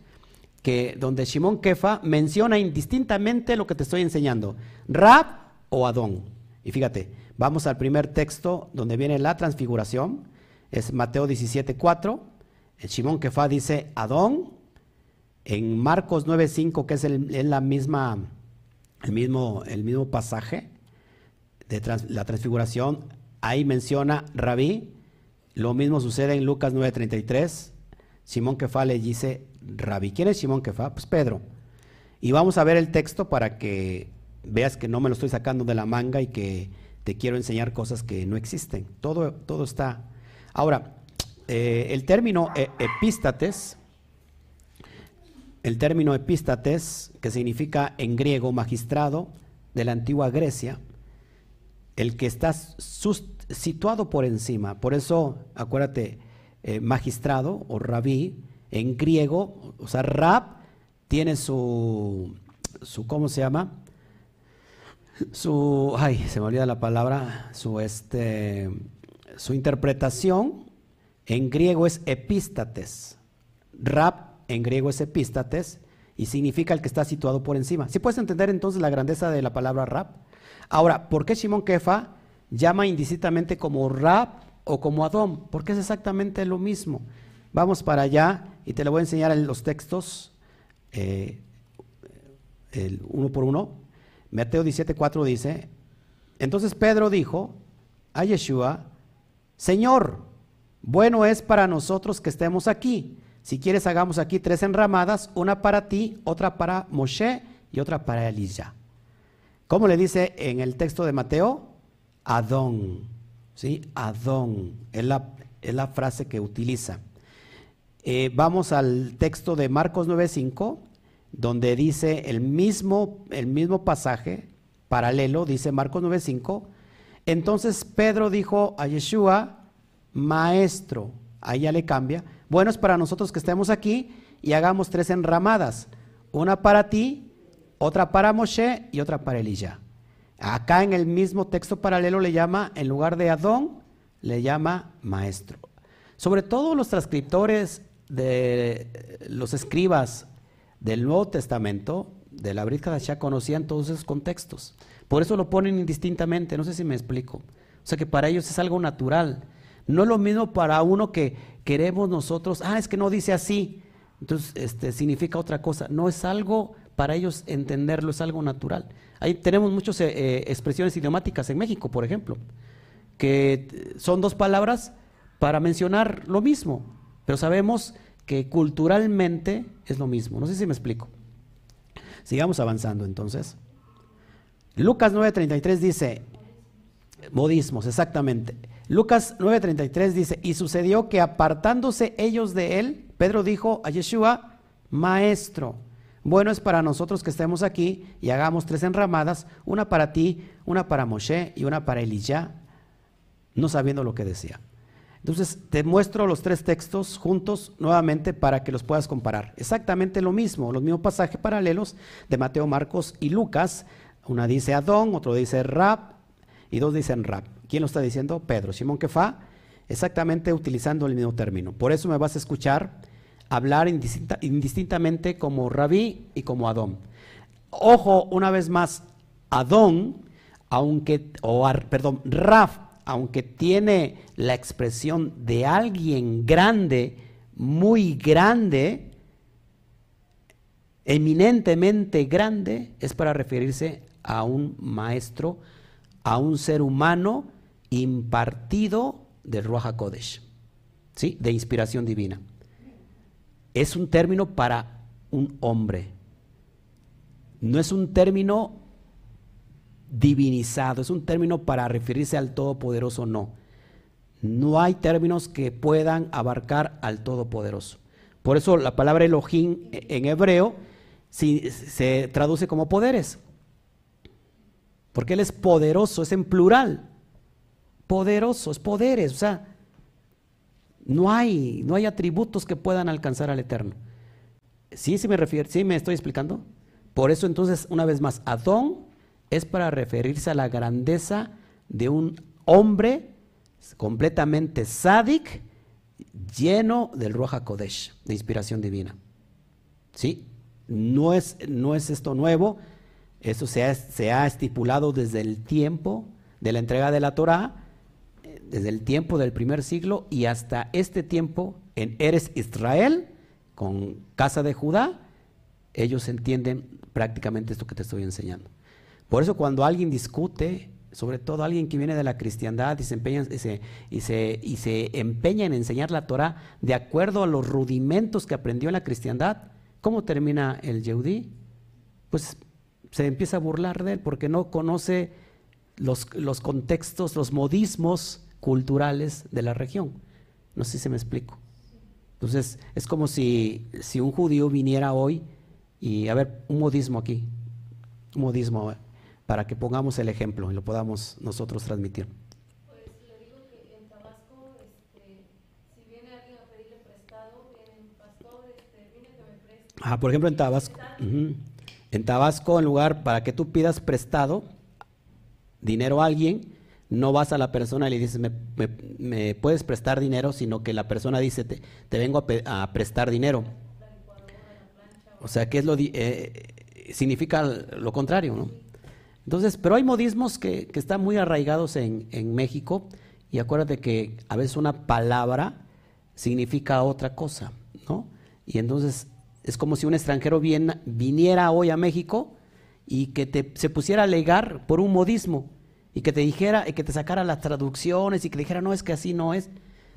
que, donde Shimon Kefa menciona indistintamente lo que te estoy enseñando, Rab o Adón. Y fíjate, vamos al primer texto donde viene la transfiguración, es Mateo 17, 4 el Shimon Kefa dice Adón. En Marcos 9.5, que es, el, la misma, el, mismo, el mismo pasaje de la transfiguración, ahí menciona Rabí. Lo mismo sucede en Lucas 9.33. Simón Kefa le dice Rabí. ¿Quién es Simón Kefa? Pues Pedro. Y vamos a ver el texto para que veas que no me lo estoy sacando de la manga y que te quiero enseñar cosas que no existen. Todo, todo está. Ahora, eh, el término e, epístates, el término epístates, que significa en griego magistrado de la antigua Grecia, el que está situado por encima. Por eso, acuérdate, eh, magistrado o rabí, en griego, o sea, rab tiene su, su, ¿cómo se llama? Su, ay, se me olvida la palabra, su, este, su interpretación en griego es epístates. Rab en griego es epístates y significa el que está situado por encima. ¿Sí puedes entender entonces la grandeza de la palabra rab? Ahora, ¿por qué Shimon Kefa llama indistintamente como rab o como Adón? Porque es exactamente lo mismo. Vamos para allá y te lo voy a enseñar en los textos, eh, uno por uno. Mateo 17:4 dice: Entonces Pedro dijo a Yeshua, Señor, bueno es para nosotros que estemos aquí. Si quieres, hagamos aquí tres enramadas, una para ti, otra para Moshe y otra para Elías. ¿Cómo le dice en el texto de Mateo? Adón. ¿Sí? Adón. Es la, es la frase que utiliza. Eh, vamos al texto de Marcos 9.5, donde dice el mismo, el mismo pasaje, paralelo, dice Marcos 9.5. Entonces Pedro dijo a Yeshua, maestro. Ahí ya le cambia. Bueno es para nosotros que estemos aquí y hagamos tres enramadas. Una para ti, otra para Moshe y otra para Elías. Acá en el mismo texto paralelo le llama, en lugar de Adón, le llama maestro. Sobre todo los transcriptores de los escribas del Nuevo Testamento, de la Brit ya conocían todos esos contextos. Por eso lo ponen indistintamente, no sé si me explico. O sea que para ellos es algo natural. No es lo mismo para uno que queremos nosotros, ah, es que no dice así, entonces este, significa otra cosa. No es algo para ellos entenderlo, es algo natural. Ahí tenemos muchas eh, eh, expresiones idiomáticas en México, por ejemplo, que son dos palabras para mencionar lo mismo, pero sabemos que culturalmente es lo mismo. No sé si me explico. Sigamos avanzando entonces. Lucas 9:33 dice, modismos, exactamente. Lucas 9:33 dice, y sucedió que apartándose ellos de él, Pedro dijo a Yeshua, maestro. Bueno es para nosotros que estemos aquí y hagamos tres enramadas, una para ti, una para Moshe y una para Elijah, no sabiendo lo que decía. Entonces te muestro los tres textos juntos nuevamente para que los puedas comparar. Exactamente lo mismo, los mismos pasajes paralelos de Mateo, Marcos y Lucas. Una dice Adón, otro dice Rab y dos dicen Rab. ¿Quién lo está diciendo? Pedro. Simón Kefa, exactamente utilizando el mismo término. Por eso me vas a escuchar hablar indistintamente como Rabí y como Adón. Ojo, una vez más, Adón, aunque, o perdón, Rab aunque tiene la expresión de alguien grande, muy grande, eminentemente grande, es para referirse a un maestro, a un ser humano impartido de Ruach HaKodesh, ¿sí? de inspiración divina. Es un término para un hombre. No es un término divinizado, es un término para referirse al Todopoderoso, no. No hay términos que puedan abarcar al Todopoderoso. Por eso la palabra Elohim en hebreo se traduce como poderes. Porque Él es poderoso, es en plural. Poderoso, es poderes. O sea, no hay, no hay atributos que puedan alcanzar al Eterno. ¿Sí, sí me refiero? ¿Sí me estoy explicando? Por eso entonces, una vez más, Adón es para referirse a la grandeza de un hombre completamente sádic, lleno del Ruach Kodesh, de inspiración divina. ¿Sí? No es, no es esto nuevo, eso se ha, se ha, estipulado desde el tiempo de la entrega de la Torah, desde el tiempo del primer siglo y hasta este tiempo en Eres Israel, con casa de Judá, ellos entienden prácticamente esto que te estoy enseñando. Por eso cuando alguien discute, sobre todo alguien que viene de la cristiandad y se empeña, y se, y se, empeña en enseñar la Torah de acuerdo a los rudimentos que aprendió en la cristiandad, ¿cómo termina el Yehudí? Pues se empieza a burlar de él porque no conoce los, los contextos, los modismos culturales de la región. No sé si se me explico. Entonces, es como si, si un judío viniera hoy y, a ver, un modismo aquí, un modismo, para que pongamos el ejemplo y lo podamos nosotros transmitir. Pues le digo que en Tabasco, este, si viene alguien a pedirle prestado, viene un pastor, viene que me preste. Ah, por ejemplo, en Tabasco. En Tabasco, en lugar para que tú pidas prestado dinero a alguien, no vas a la persona y le dices, me, puedes prestar dinero, sino que la persona dice, te, vengo a, prestar dinero. O sea, ¿qué es lo eh, significa lo contrario, ¿no? Entonces, pero hay modismos que, están muy arraigados en, México y acuérdate que a veces una palabra significa otra cosa, ¿no? Y entonces es como si un extranjero viniera hoy a México y que te, se pusiera a alegar por un modismo y que te dijera, y que te sacara las traducciones y que dijera, no, es que así no es.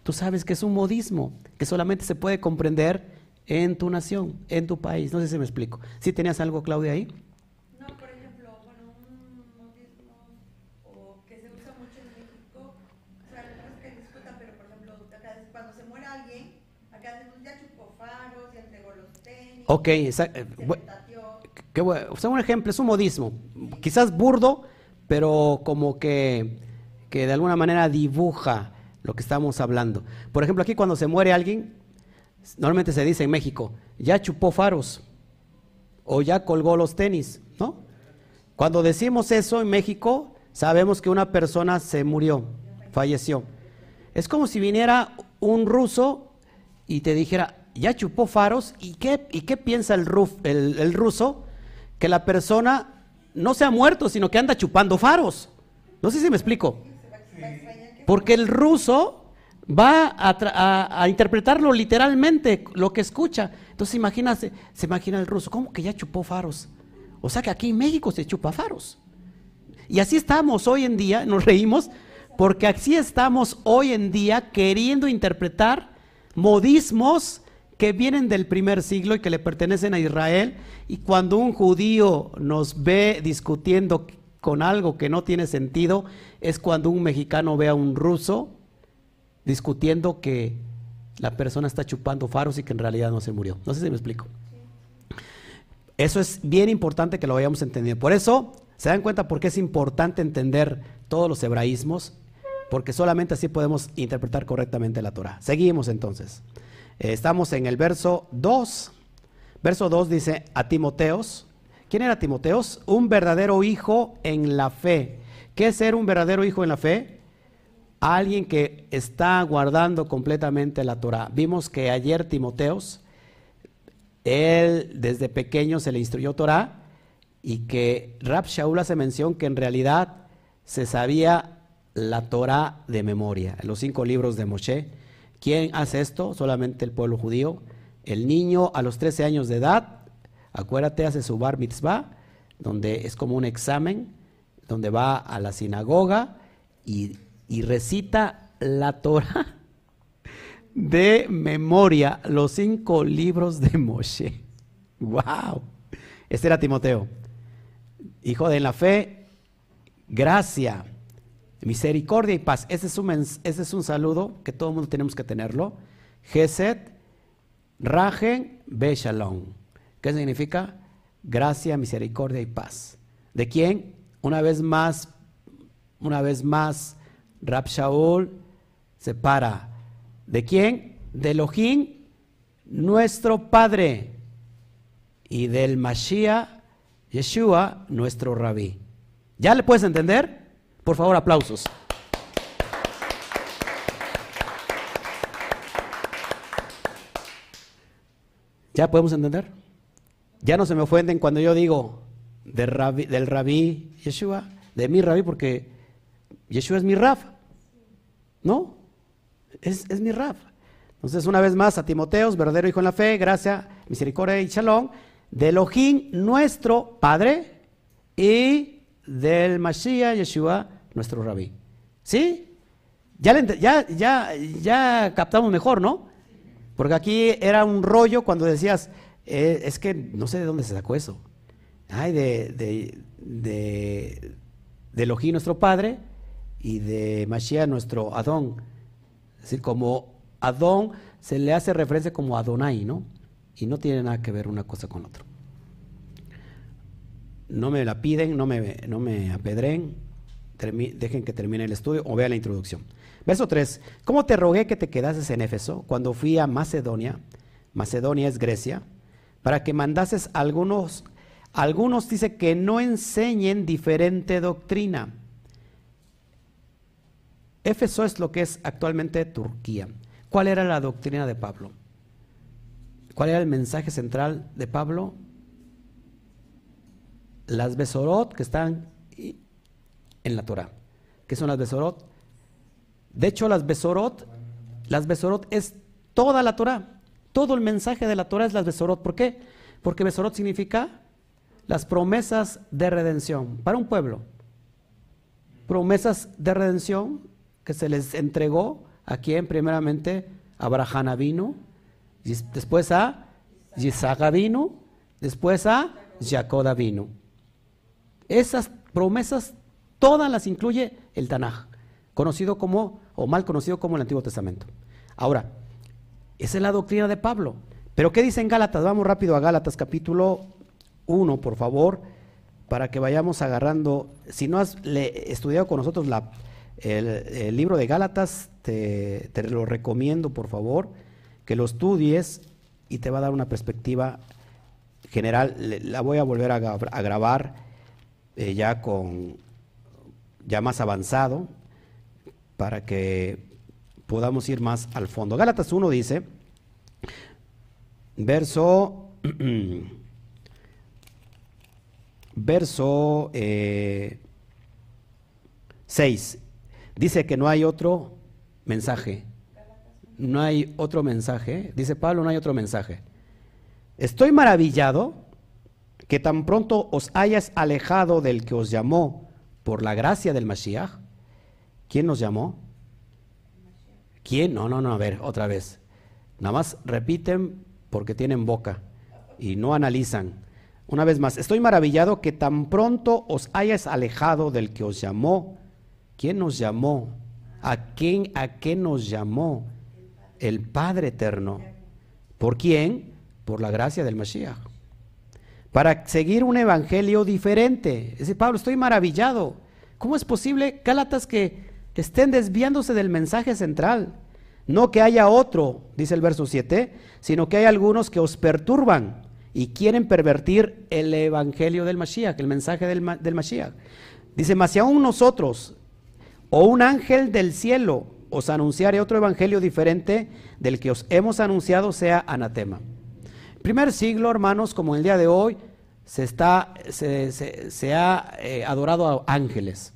Tú sabes que es un modismo que solamente se puede comprender en tu nación, en tu país. No sé si me explico. ¿Sí tenías algo, Claudia, ahí? Ok, exacto. Qué bueno. O sea, un ejemplo, es un modismo. Quizás burdo, pero como que, que de alguna manera dibuja lo que estamos hablando. Por ejemplo, aquí cuando se muere alguien, normalmente se dice en México, ya chupó faros o ya colgó los tenis, ¿no? Cuando decimos eso en México, sabemos que una persona se murió, falleció. Es como si viniera un ruso y te dijera, ya chupó faros. ¿Y qué, y qué piensa el, ruso? Que la persona no se ha muerto, sino que anda chupando faros. No sé si me explico. Porque el ruso va a, interpretarlo literalmente, lo que escucha. Entonces imagínate, se imagina el ruso, ¿cómo que ya chupó faros? O sea que aquí en México se chupa faros. Y así estamos hoy en día, nos reímos, porque así estamos hoy en día queriendo interpretar modismos que vienen del primer siglo y que le pertenecen a Israel. Y cuando un judío nos ve discutiendo con algo que no tiene sentido, es cuando un mexicano ve a un ruso discutiendo que la persona está chupando faros y que en realidad no se murió. No sé si me explico. Eso es bien importante que lo vayamos entendiendo. Por eso, ¿se dan cuenta por qué es importante entender todos los hebraísmos? Porque solamente así podemos interpretar correctamente la Torah. Seguimos entonces. Eh, estamos en el verso 2. Verso 2 dice a Timoteos. ¿Quién era Timoteos? Un verdadero hijo en la fe. ¿Qué es ser un verdadero hijo en la fe? Alguien que está guardando completamente la Torah. Vimos que ayer Timoteos él desde pequeño se le instruyó Torah y que Rab Shaul hace mención que en realidad se sabía la Torah de memoria, los cinco libros de Moshe. ¿Quién hace esto? Solamente el pueblo judío. El niño a los 13 años de edad, acuérdate, hace su bar mitzvah, donde es como un examen, donde va a la sinagoga y, y recita la Torah *laughs* de memoria los cinco libros de Moshe. ¡Wow! Este era Timoteo. Hijo de la fe, gracia, misericordia y paz. Ese es un, ese es un saludo que todo el mundo tenemos que tenerlo. Geset, Rajen, Be Shalom. ¿Qué significa? Gracia, misericordia y paz. ¿De quién? Una vez más, una vez más, Rab Shaul se para ¿De quién? De Elohim, nuestro Padre, y del Mashiach, Yeshua, nuestro Rabí. ¿Ya le puedes entender? Por favor, aplausos. ¿Ya podemos entender? Ya no se me ofenden cuando yo digo del rabí, del rabí Yeshua, de mi rabí, porque Yeshua es mi Raf. ¿No? Es, mi rap. Entonces, una vez más, a Timoteos, verdadero hijo en la fe, gracia, misericordia y shalom, de Elohim, nuestro Padre, y del Mashiach, Yeshua, nuestro Rabí. ¿Sí? Ya, ya, ya, ya captamos mejor, ¿no? Porque aquí era un rollo cuando decías, eh, es que no sé de dónde se sacó eso. Ay, de, de, de, de Elohim, nuestro Padre, y de Mashiach, nuestro Adón. Es decir, como Adón se le hace referencia como Adonai, ¿no? Y no tiene nada que ver una cosa con otra. No me la piden, no me, no me apedren, dejen que termine el estudio o vea la introducción. Verso 3. ¿Cómo te rogué que te quedases en Éfeso cuando fui a Macedonia? Macedonia es Grecia. Para que mandases algunos, algunos dice que no enseñen diferente doctrina Éfeso es lo que es actualmente Turquía. ¿Cuál era la doctrina de Pablo? ¿Cuál era el mensaje central de Pablo? Las Besorot que están en la Torah. ¿Qué son las Besorot? De hecho, las Besorot, las Besorot es toda la Torah. Todo el mensaje de la Torah es las Besorot. ¿Por qué? Porque Besorot significa las promesas de redención para un pueblo. Promesas de redención que se les entregó a quien primeramente Abraham vino, después a Isaac vino, después a Jacob vino. Esas promesas todas las incluye el Tanaj, conocido como, o mal conocido como el Antiguo Testamento. Ahora, esa es la doctrina de Pablo. Pero ¿qué dice en Gálatas? Vamos rápido a Gálatas capítulo 1, por favor, para que vayamos agarrando, si no has estudiado con nosotros la el, libro de Gálatas te, lo recomiendo, por favor, que lo estudies y te va a dar una perspectiva general. La voy a volver a, grabar eh, ya con ya más avanzado para que podamos ir más al fondo. Gálatas 1 dice, verso, *clears throat* verso 6, eh, Dice que no hay otro mensaje. No hay otro mensaje. Dice Pablo, no hay otro mensaje. Estoy maravillado que tan pronto os hayas alejado del que os llamó por la gracia del Mashiach. ¿Quién nos llamó? ¿Quién? No, no, no, a ver, otra vez. Nada más repiten porque tienen boca y no analizan. Una vez más, estoy maravillado que tan pronto os hayas alejado del que os llamó ¿Quién nos llamó? ¿A quién, a qué nos llamó? El Padre eterno. ¿Por quién? Por la gracia del Mashiach. Para seguir un evangelio diferente. Es decir, Pablo, estoy maravillado. ¿Cómo es posible, Gálatas, que estén desviándose del mensaje central? No que haya otro, dice el verso 7, sino que hay algunos que os perturban y quieren pervertir el evangelio del Mashiach, el mensaje del, del Mashiach. Dice, mas si aún nosotros o un ángel del cielo os anunciare otro evangelio diferente del que os hemos anunciado, sea anatema. Primer siglo, hermanos, como el día de hoy, se, está, se, ha eh, adorado a ángeles.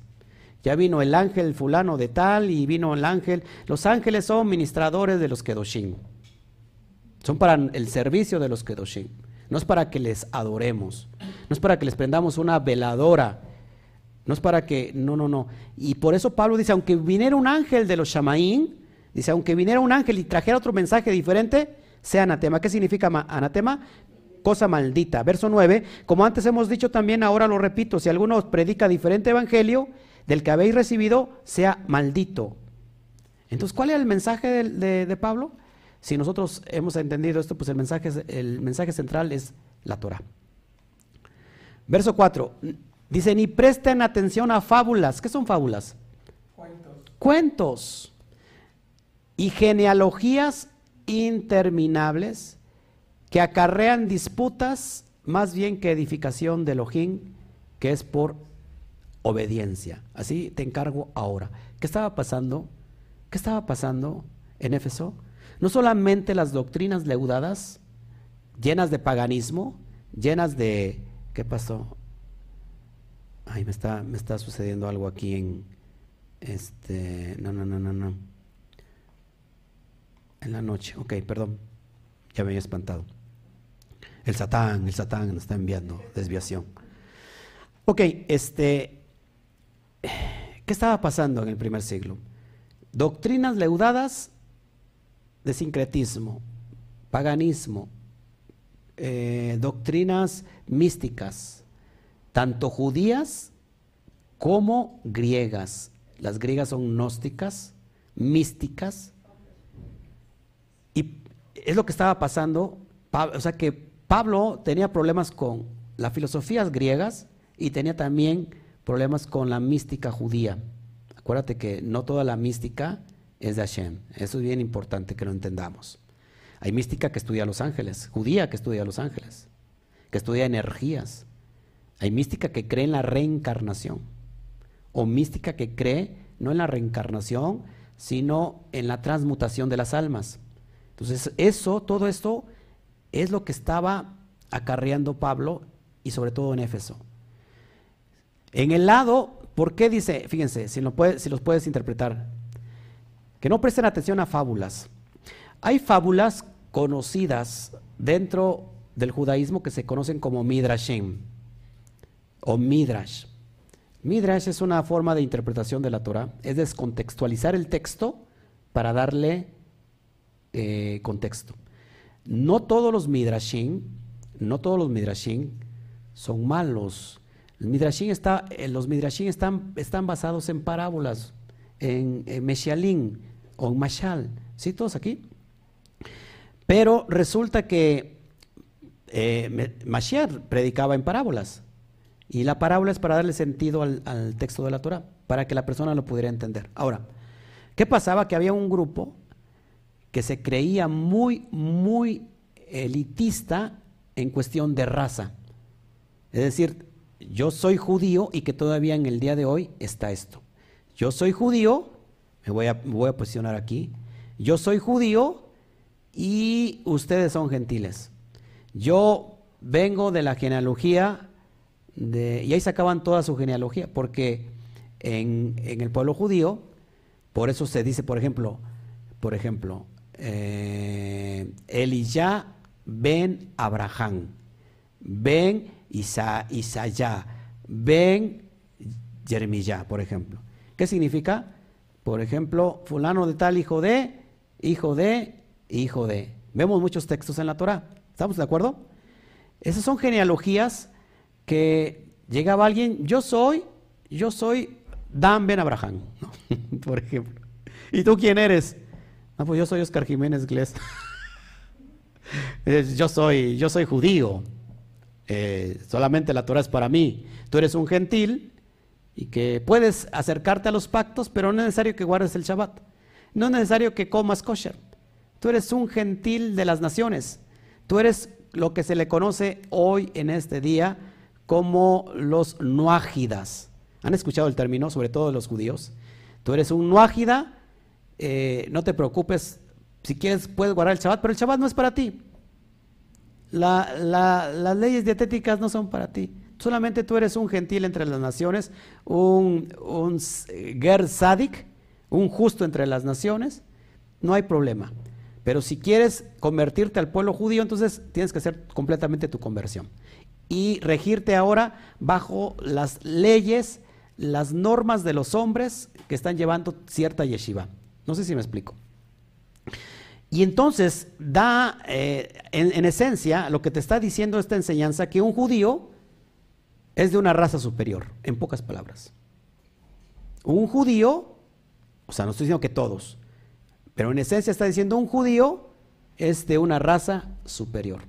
Ya vino el ángel fulano de tal y vino el ángel. Los ángeles son ministradores de los Kedoshim. Son para el servicio de los Kedoshim. No es para que les adoremos. No es para que les prendamos una veladora. No es para que, no, no, no. Y por eso Pablo dice, aunque viniera un ángel de los Shamaín, dice, aunque viniera un ángel y trajera otro mensaje diferente, sea anatema. ¿Qué significa anatema? Cosa maldita. Verso 9, como antes hemos dicho también, ahora lo repito, si alguno predica diferente evangelio del que habéis recibido, sea maldito. Entonces, ¿cuál es el mensaje de, Pablo? Si nosotros hemos entendido esto, pues el mensaje, el mensaje central es la Torah. Verso 4, dice, ni presten atención a fábulas. ¿Qué son fábulas? Cuentos. Cuentos. Y genealogías interminables que acarrean disputas más bien que edificación de Elohim, que es por obediencia. Así te encargo ahora. ¿Qué estaba pasando? ¿Qué estaba pasando en Éfeso? No solamente las doctrinas leudadas, llenas de paganismo, llenas de... ¿Qué pasó? Ay, me está, me está sucediendo algo aquí en... Este... No, no, no, no, no. En la noche. Ok, perdón. Ya me había espantado. El Satán, el Satán nos está enviando desviación. Ok, este, ¿qué estaba pasando en el primer siglo? Doctrinas leudadas de sincretismo, paganismo, eh, doctrinas místicas, tanto judías como griegas. Las griegas son gnósticas, místicas, y es lo que estaba pasando, o sea que Pablo tenía problemas con las filosofías griegas y tenía también problemas con la mística judía. Acuérdate que no toda la mística es de Hashem. Eso es bien importante que lo entendamos. Hay mística que estudia a los ángeles, judía que estudia a los ángeles, que estudia energías. Hay mística que cree en la reencarnación. O mística que cree no en la reencarnación, sino en la transmutación de las almas. Entonces, eso, todo esto es lo que estaba acarreando Pablo y sobre todo en Éfeso. En el lado, ¿por qué dice? Fíjense, si, los puedes interpretar, que no presten atención a fábulas. Hay fábulas conocidas dentro del judaísmo que se conocen como midrashim o midrash. Midrash es una forma de interpretación de la Torah, es descontextualizar el texto para darle eh, contexto. No todos los midrashim, no todos los midrashim son malos. Está, eh, los midrashim están, están basados en parábolas, en, en o en mashal, ¿sí? Todos aquí. Pero resulta que eh, Mashiach predicaba en parábolas. Y la parábola es para darle sentido al, al, texto de la Torah, para que la persona lo pudiera entender. Ahora, ¿qué pasaba? Que había un grupo que se creía muy, muy elitista en cuestión de raza. Es decir, yo soy judío y que todavía en el día de hoy está esto. Yo soy judío, me voy a, voy a posicionar aquí, yo soy judío y ustedes son gentiles. Yo vengo de la genealogía de, y ahí sacaban toda su genealogía, porque en, en el pueblo judío, por eso se dice, por ejemplo, por ejemplo, eh, ben Abraham, ben Isa, Isaya, ben Jeremías, por ejemplo. ¿Qué significa? Por ejemplo, fulano de tal hijo de, hijo de, hijo de. Vemos muchos textos en la Torah. ¿Estamos de acuerdo? Esas son genealogías que llegaba alguien, yo soy, yo soy Dan Ben Abraham, *laughs* por ejemplo. ¿Y tú quién eres? Ah, pues yo soy Oscar Jiménez Glés. *laughs* yo soy, yo soy judío. eh, solamente la Torah es para mí. Tú eres un gentil y que puedes acercarte a los pactos, pero no es necesario que guardes el Shabbat. No es necesario que comas kosher. Tú eres un gentil de las naciones. Tú eres lo que se le conoce hoy en este día como los nuágidas. ¿Han escuchado el término, sobre todo los judíos? Tú eres un nuágida, eh, no te preocupes, si quieres puedes guardar el Shabbat, pero el Shabbat no es para ti. las leyes dietéticas no son para ti. Solamente tú eres un gentil entre las naciones, un, un ger sadik, un justo entre las naciones. No hay problema. Pero si quieres convertirte al pueblo judío, entonces tienes que hacer completamente tu conversión. Y regirte ahora bajo las leyes, las normas de los hombres que están llevando cierta yeshiva. No sé si me explico. Y entonces da, eh, en, esencia, lo que te está diciendo esta enseñanza, que un judío es de una raza superior, en pocas palabras. Un judío, o sea, no estoy diciendo que todos, pero en esencia está diciendo un judío es de una raza superior.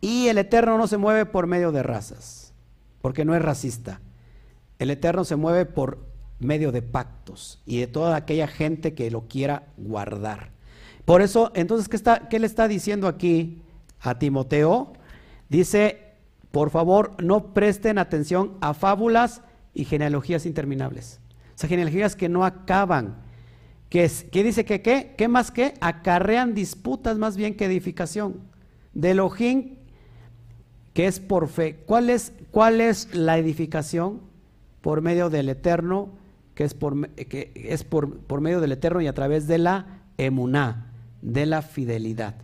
Y el Eterno no se mueve por medio de razas, porque no es racista. El Eterno se mueve por medio de pactos y de toda aquella gente que lo quiera guardar. Por eso, entonces, ¿qué, está, qué le está diciendo aquí a Timoteo? Dice, por favor, no presten atención a fábulas y genealogías interminables. O sea, genealogías que no acaban que, dice que qué, ¿qué más que? Acarrean disputas más bien que edificación. De Elohim, que es por fe. ¿Cuál es, cuál es la edificación? Por medio del Eterno, que es, por, que es por, por medio del Eterno y a través de la emuná, de la fidelidad.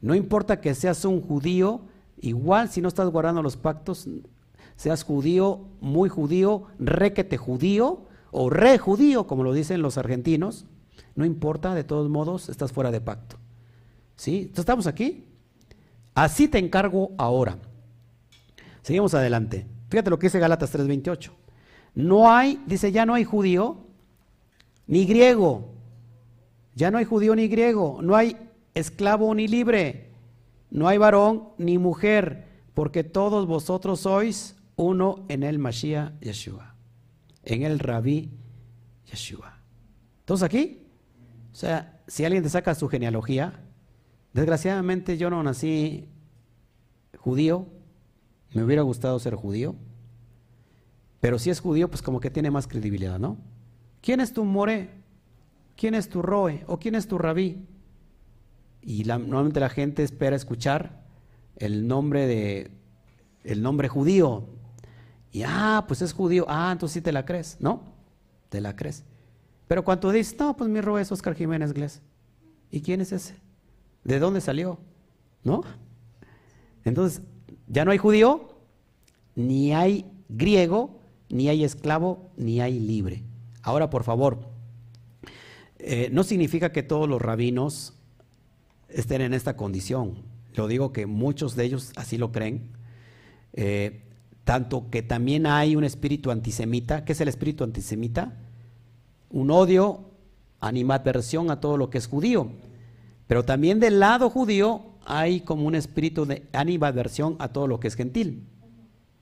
No importa que seas un judío, igual si no estás guardando los pactos, seas judío, muy judío, requete judío, o re judío, como lo dicen los argentinos, no importa, de todos modos, estás fuera de pacto. ¿Sí? ¿Estamos aquí? Así te encargo ahora. Seguimos adelante. Fíjate lo que dice Galatas 3:28. No hay, dice, ya no hay judío ni griego. Ya no hay judío ni griego. No hay esclavo ni libre. No hay varón ni mujer, porque todos vosotros sois uno en el Mashiach Yeshua en el rabí Yeshua. ¿Todos aquí? O sea, si alguien te saca su genealogía, desgraciadamente yo no nací judío, me hubiera gustado ser judío, pero si es judío, pues como que tiene más credibilidad, ¿no? ¿Quién es tu more? ¿Quién es tu roe? ¿O quién es tu rabí? Y normalmente la gente espera escuchar el nombre de el nombre judío, y ah, pues es judío, ah, entonces sí te la crees, ¿no? Te la crees. Pero cuando dices, no, pues mi robo es Oscar Jiménez Glés. ¿Y quién es ese? ¿De dónde salió? ¿No? Entonces, ya no hay judío, ni hay griego, ni hay esclavo, ni hay libre. Ahora, por favor, eh, no significa que todos los rabinos estén en esta condición. Lo digo que muchos de ellos así lo creen. Eh, tanto que también hay un espíritu antisemita. ¿Qué es el espíritu antisemita? Un odio, animadversión a todo lo que es judío. Pero también del lado judío hay como un espíritu de animadversión a todo lo que es gentil.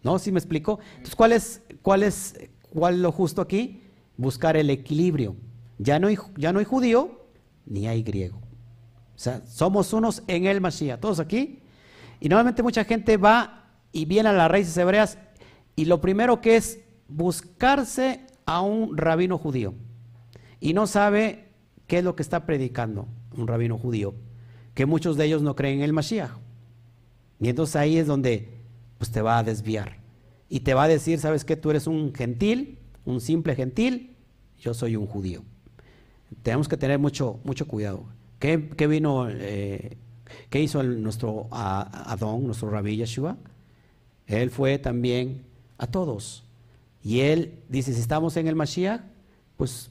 ¿No? ¿Sí me explico? Entonces, ¿cuál es, cuál es, cuál lo justo aquí? Buscar el equilibrio. Ya no hay, ya no hay judío ni hay griego. O sea, somos unos en el Mashiach. Todos aquí. Y normalmente mucha gente va y viene a las raíces hebreas y lo primero que es buscarse a un rabino judío y no sabe qué es lo que está predicando un rabino judío, que muchos de ellos no creen en el Mashiach. Y entonces ahí es donde pues te va a desviar y te va a decir, ¿sabes qué? Tú eres un gentil, un simple gentil, yo soy un judío. Tenemos que tener mucho, mucho cuidado. ¿Qué, vino, eh, qué hizo nuestro Adón, nuestro rabí Yeshua? Él fue también a todos. Y él dice, si estamos en el Mashiach, pues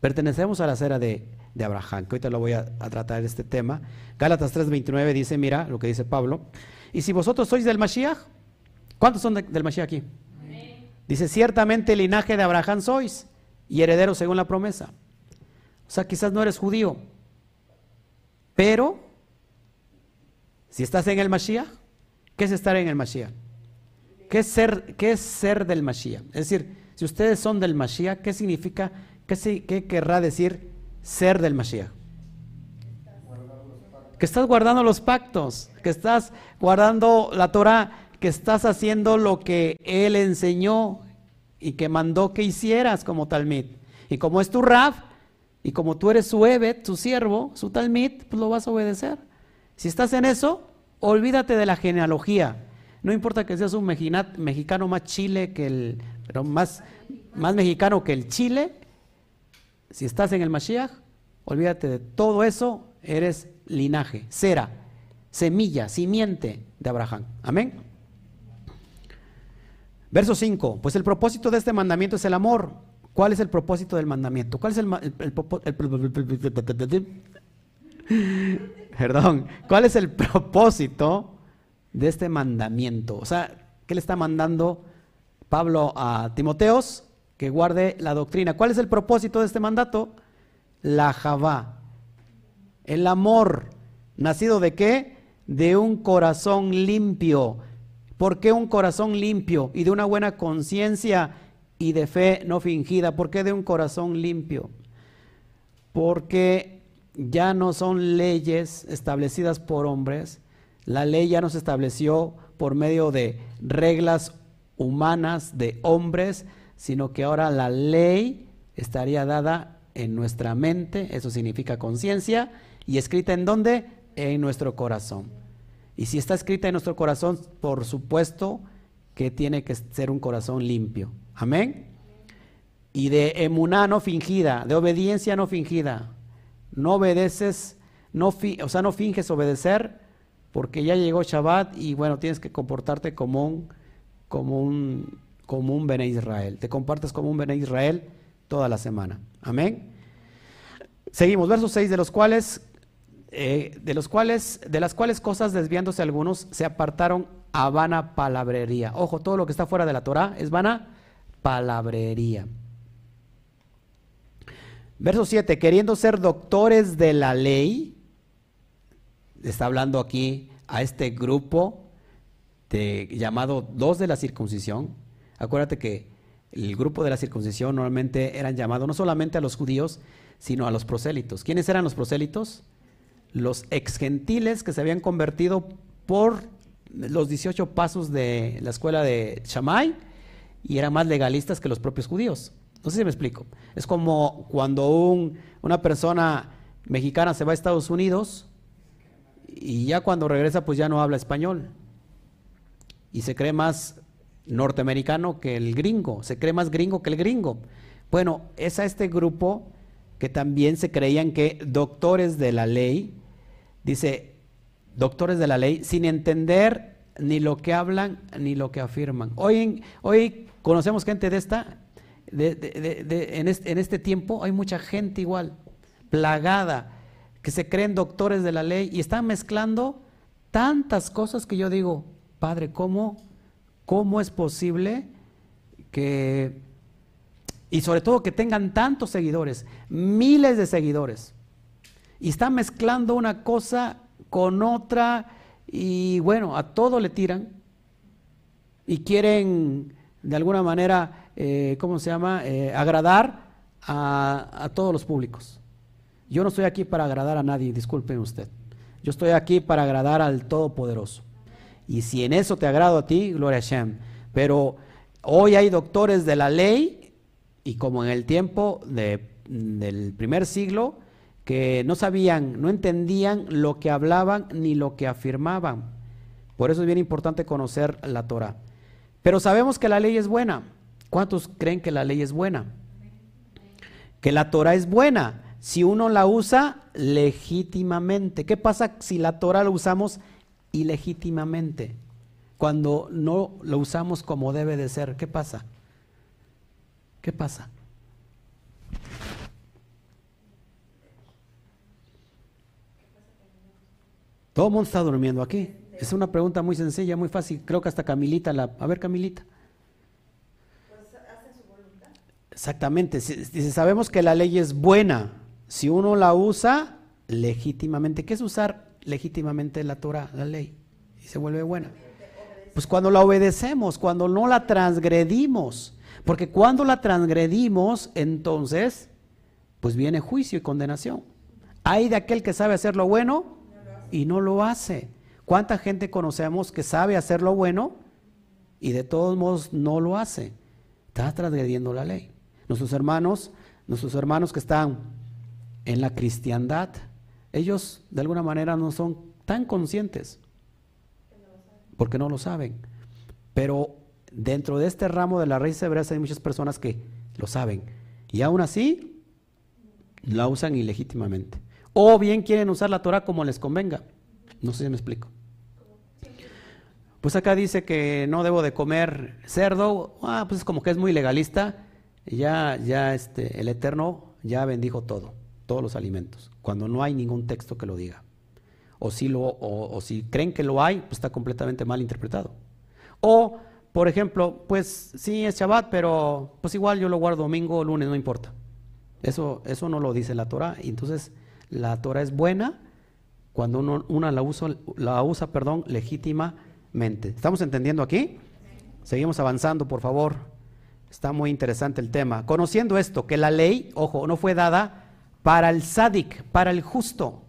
pertenecemos a la acera de, Abraham, que ahorita lo voy a, tratar este tema. Gálatas 3:29 dice, mira lo que dice Pablo, y si vosotros sois del Mashiach, ¿cuántos son del Mashiach aquí? Dice, ciertamente el linaje de Abraham sois y herederos según la promesa. O sea, quizás no eres judío, pero si estás en el Mashiach, ¿Qué es estar en el Mashiach? ¿Qué es ser, qué es ser del Mashiach? Es decir, si ustedes son del Mashiach, ¿qué significa, qué, qué querrá decir ser del Mashiach? Que estás guardando los pactos, que estás guardando la Torah, que estás haciendo lo que Él enseñó y que mandó que hicieras como Talmid. Y como es tu Raf, y como tú eres su Evet, su siervo, su Talmid, pues lo vas a obedecer. Si estás en eso, olvídate de la genealogía. No importa que seas un mexicano más chile que el, pero más, más mexicano que el Chile, si estás en el Mashiach, olvídate de todo eso, eres linaje, cera, semilla, simiente de Abraham. Amén. Verso 5, pues el propósito de este mandamiento es el amor. ¿Cuál es el propósito del mandamiento? ¿Cuál es el, perdón, cuál es el propósito de este mandamiento? O sea, ¿qué le está mandando Pablo a Timoteos? Que guarde la doctrina. ¿Cuál es el propósito de este mandato? La Javá, el amor, nacido de qué? De un corazón limpio. ¿Por qué un corazón limpio y de una buena conciencia y de fe no fingida? ¿Por qué de un corazón limpio? Porque ya no son leyes establecidas por hombres, la ley ya no se estableció por medio de reglas humanas de hombres, sino que ahora la ley estaría dada en nuestra mente, eso significa conciencia, y escrita en dónde? En nuestro corazón. Y si está escrita en nuestro corazón, por supuesto que tiene que ser un corazón limpio. Amén. Y de emuná no fingida, de obediencia no fingida. No obedeces, no o sea, no finges obedecer porque ya llegó Shabbat y bueno, tienes que comportarte como un, como un, como un Bene Israel. Te compartes como un Bene Israel toda la semana. Amén. Seguimos, verso 6, de los cuales eh, de los cuales, de las cuales cosas desviándose algunos se apartaron a vana palabrería. Ojo, todo lo que está fuera de la Torah es vana palabrería. Verso 7, queriendo ser doctores de la ley, está hablando aquí a este grupo de, llamado dos de la circuncisión. Acuérdate que el grupo de la circuncisión normalmente eran llamados no solamente a los judíos, sino a los prosélitos. ¿Quiénes eran los prosélitos? Los ex gentiles que se habían convertido por los 18 pasos de la escuela de Shammai y eran más legalistas que los propios judíos. No sé si me explico. Es como cuando una persona mexicana se va a Estados Unidos y ya cuando regresa pues ya no habla español y se cree más norteamericano que el gringo, se cree más gringo que el gringo. Bueno, es a este grupo que también se creían que doctores de la ley Dice, doctores de la ley, sin entender ni lo que hablan ni lo que afirman. Hoy, hoy conocemos gente de esta, en, este, en este tiempo hay mucha gente igual, plagada, que se creen doctores de la ley y están mezclando tantas cosas que yo digo, Padre, ¿cómo, cómo es posible que, y sobre todo que tengan tantos seguidores, miles de seguidores? Y está mezclando una cosa con otra y bueno, a todo le tiran y quieren de alguna manera, eh, ¿cómo se llama?, eh, agradar a, a todos los públicos. Yo no estoy aquí para agradar a nadie, disculpen usted. Yo estoy aquí para agradar al Todopoderoso. Y si en eso te agrado a ti, gloria a. Pero hoy hay doctores de la ley y como en el tiempo de, del primer siglo, que no sabían, no entendían lo que hablaban ni lo que afirmaban. Por eso es bien importante conocer la Torah. Pero sabemos que la ley es buena. ¿Cuántos creen que la ley es buena? Que la Torah es buena si uno la usa legítimamente. ¿Qué pasa si la Torah la usamos ilegítimamente? Cuando no lo usamos como debe de ser, ¿qué pasa? ¿Qué pasa? Todo el mundo está durmiendo aquí. Es una pregunta muy sencilla, muy fácil. Creo que hasta Camilita la... A ver, Camilita. Pues su voluntad. Exactamente. Dice, sabemos que la ley es buena. Si uno la usa legítimamente. ¿Qué es usar legítimamente la Torah, la ley? Y se vuelve buena. Pues cuando la obedecemos, cuando no la transgredimos. Porque cuando la transgredimos, entonces, pues viene juicio y condenación. Hay de aquel que sabe hacer lo bueno y no lo hace. ¿Cuánta gente conocemos que sabe hacer lo bueno y de todos modos no lo hace? Está transgrediendo la ley. Nuestros hermanos, nuestros hermanos que están en la cristiandad, ellos de alguna manera no son tan conscientes porque no lo saben. Pero dentro de este ramo de la raíz hebrea hay muchas personas que lo saben y aún así la usan ilegítimamente. O bien quieren usar la Torah como les convenga. No sé si me explico. Pues acá dice que no debo de comer cerdo, ah, pues es como que es muy legalista. Ya, ya este, el Eterno ya bendijo todo, todos los alimentos, cuando no hay ningún texto que lo diga. O si, lo, o, si creen que lo hay, pues está completamente mal interpretado. O, por ejemplo, pues sí es Shabbat, pero pues igual yo lo guardo domingo lunes, no importa. Eso, eso no lo dice la Torah. Entonces la Torah es buena cuando uno, una la usa, la usa perdón, legítimamente. ¿Estamos entendiendo aquí? Seguimos avanzando, por favor. Está muy interesante el tema. Conociendo esto, que la ley, ojo, no fue dada para el sádic, para el justo,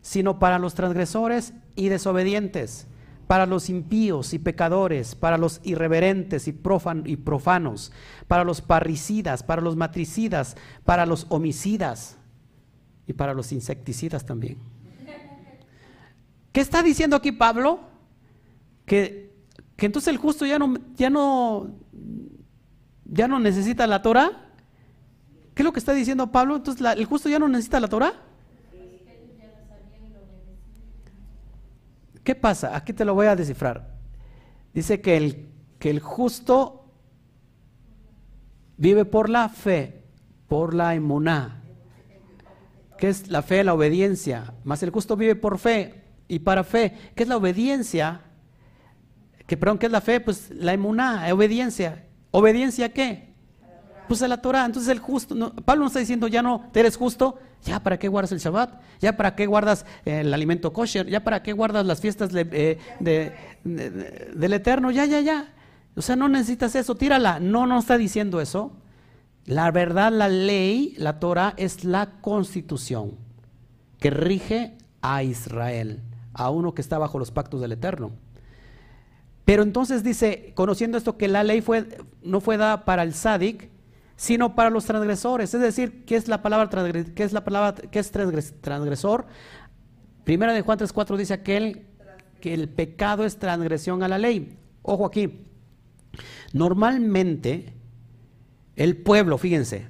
sino para los transgresores y desobedientes, para los impíos y pecadores, para los irreverentes y, y profanos, para los parricidas, para los matricidas, para los homicidas y para los insecticidas también. ¿Qué está diciendo aquí Pablo? Que, entonces el justo ya no, ya no, ya no necesita la Torah. ¿Qué es lo que está diciendo Pablo? Entonces el justo ya no necesita la Torah. ¿Qué pasa? Aquí te lo voy a descifrar. Dice que el, que el justo vive por la fe, por la emuná. ¿Qué es la fe? La obediencia. Más el justo vive por fe, y para fe. ¿Qué es la obediencia? Que, perdón, ¿qué es la fe? Pues la emuná, obediencia. ¿Obediencia a qué? Pues a la Torah. Entonces el justo, Pablo no está diciendo, ya no, eres justo, ya para qué guardas el Shabbat, ya para qué guardas el alimento kosher, ya para qué guardas las fiestas eh, del Eterno, ya, ya, ya. O sea, no necesitas eso, tírala. No, no está diciendo eso. La verdad, la ley, la Torah, es la constitución que rige a Israel a uno que está bajo los pactos del Eterno. Pero entonces dice, conociendo esto, que la ley fue, no fue dada para el sádic, sino para los transgresores. Es decir, ¿qué es la palabra, qué es la palabra, qué es transgresor? Primera de Juan 3.4 dice aquel que el pecado es transgresión a la ley. Ojo aquí. Normalmente, el pueblo, fíjense,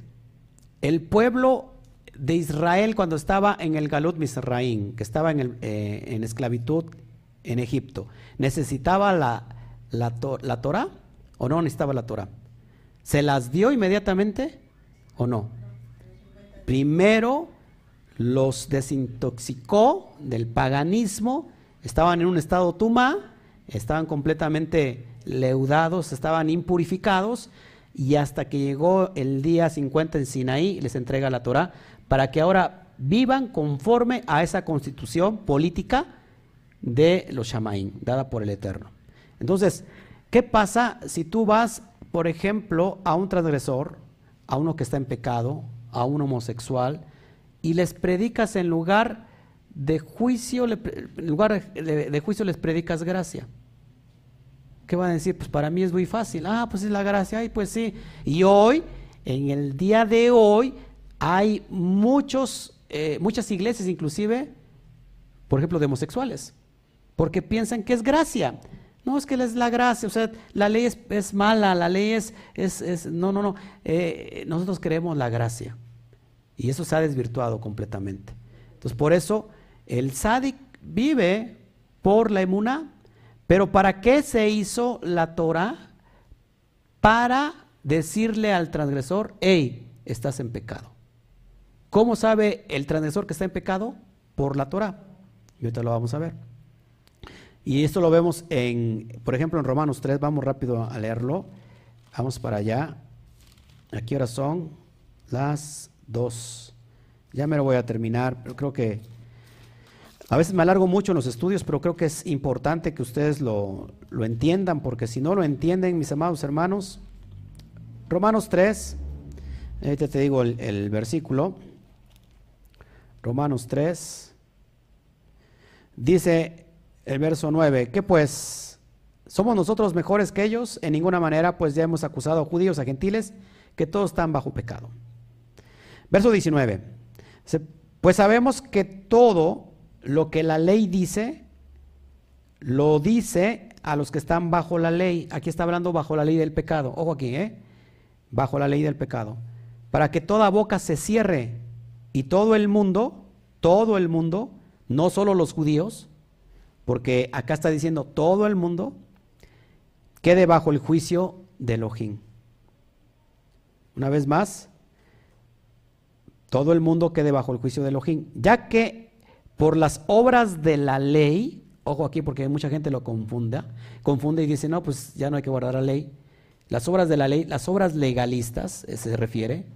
el pueblo de Israel cuando estaba en el Galut Misraín, que estaba en, eh, en, esclavitud en Egipto, ¿necesitaba la, la, la Torah o no necesitaba la Torah? ¿Se las dio inmediatamente o no? Primero los desintoxicó del paganismo, estaban en un estado tumá, estaban completamente leudados, estaban impurificados, y hasta que llegó el día 50 en Sinaí, les entrega la Torah, para que ahora vivan conforme a esa constitución política de los Shamaín, dada por el Eterno. Entonces, ¿qué pasa si tú vas, por ejemplo, a un transgresor, a uno que está en pecado, a un homosexual, y les predicas en lugar de juicio, en lugar de, juicio les predicas gracia? ¿Qué van a decir? Pues para mí es muy fácil. Ah, pues es la gracia. Ay, pues sí. Y hoy, en el día de hoy, hay muchos, eh, muchas iglesias inclusive, por ejemplo, de homosexuales, porque piensan que es gracia. No, es que es la gracia, o sea, la ley es, mala, la ley es, es, no, no, no, eh, nosotros creemos la gracia. Y eso se ha desvirtuado completamente. Entonces, por eso, el sádic vive por la emuna, pero ¿para qué se hizo la Torah? Para decirle al transgresor, hey, estás en pecado. ¿Cómo sabe el transgresor que está en pecado? Por la Torah. Y ahorita lo vamos a ver. Y esto lo vemos en, por ejemplo, en Romanos 3, vamos rápido a leerlo. Vamos para allá. Aquí ahora son las 2. Ya me lo voy a terminar, pero creo que a veces me alargo mucho en los estudios, pero creo que es importante que ustedes lo, lo entiendan, porque si no lo entienden, mis amados hermanos, Romanos 3, ahorita te digo el, el versículo, Romanos 3, dice el verso 9, ¿qué pues? ¿Somos nosotros mejores que ellos? En ninguna manera, pues ya hemos acusado a judíos, a gentiles, que todos están bajo pecado. Verso 19, pues sabemos que todo lo que la ley dice, lo dice a los que están bajo la ley. Aquí está hablando bajo la ley del pecado. Ojo aquí, ¿eh? Bajo la ley del pecado. Para que toda boca se cierre y todo el mundo, todo el mundo, no solo los judíos, porque acá está diciendo todo el mundo, quede bajo el juicio de Elohim. Una vez más, todo el mundo quede bajo el juicio de Elohim, ya que por las obras de la ley, ojo aquí porque mucha gente lo confunda, confunde y dice, no, pues ya no hay que guardar la ley. Las obras de la ley, las obras legalistas eh, se refiere,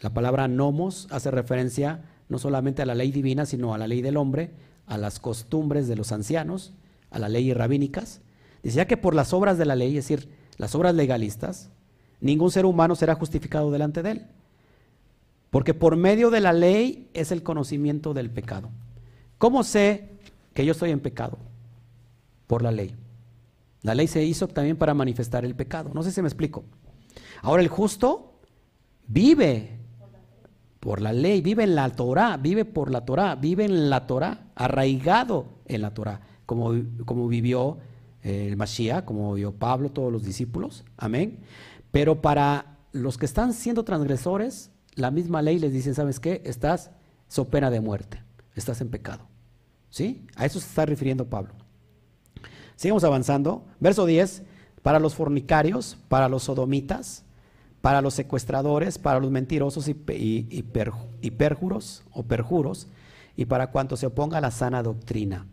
la palabra nomos hace referencia no solamente a la ley divina, sino a la ley del hombre, a las costumbres de los ancianos, a las leyes rabínicas. Dice, ya que por las obras de la ley, es decir, las obras legalistas, ningún ser humano será justificado delante de él. Porque por medio de la ley es el conocimiento del pecado. ¿Cómo sé que yo estoy en pecado? Por la ley. La ley se hizo también para manifestar el pecado. No sé si me explico. Ahora el justo vive por la ley, vive en la Torah, vive por la Torah, vive en la Torah, arraigado en la Torah, como, como vivió eh, el Mashiach, como vivió Pablo, todos los discípulos. Amén. Pero para los que están siendo transgresores, la misma ley les dice, ¿sabes qué? Estás so pena de muerte, estás en pecado. ¿Sí? A eso se está refiriendo Pablo. Sigamos avanzando. Verso 10, para los fornicarios, para los sodomitas, para los secuestradores, para los mentirosos y, perjuros o perjuros, y para cuanto se oponga a la sana doctrina.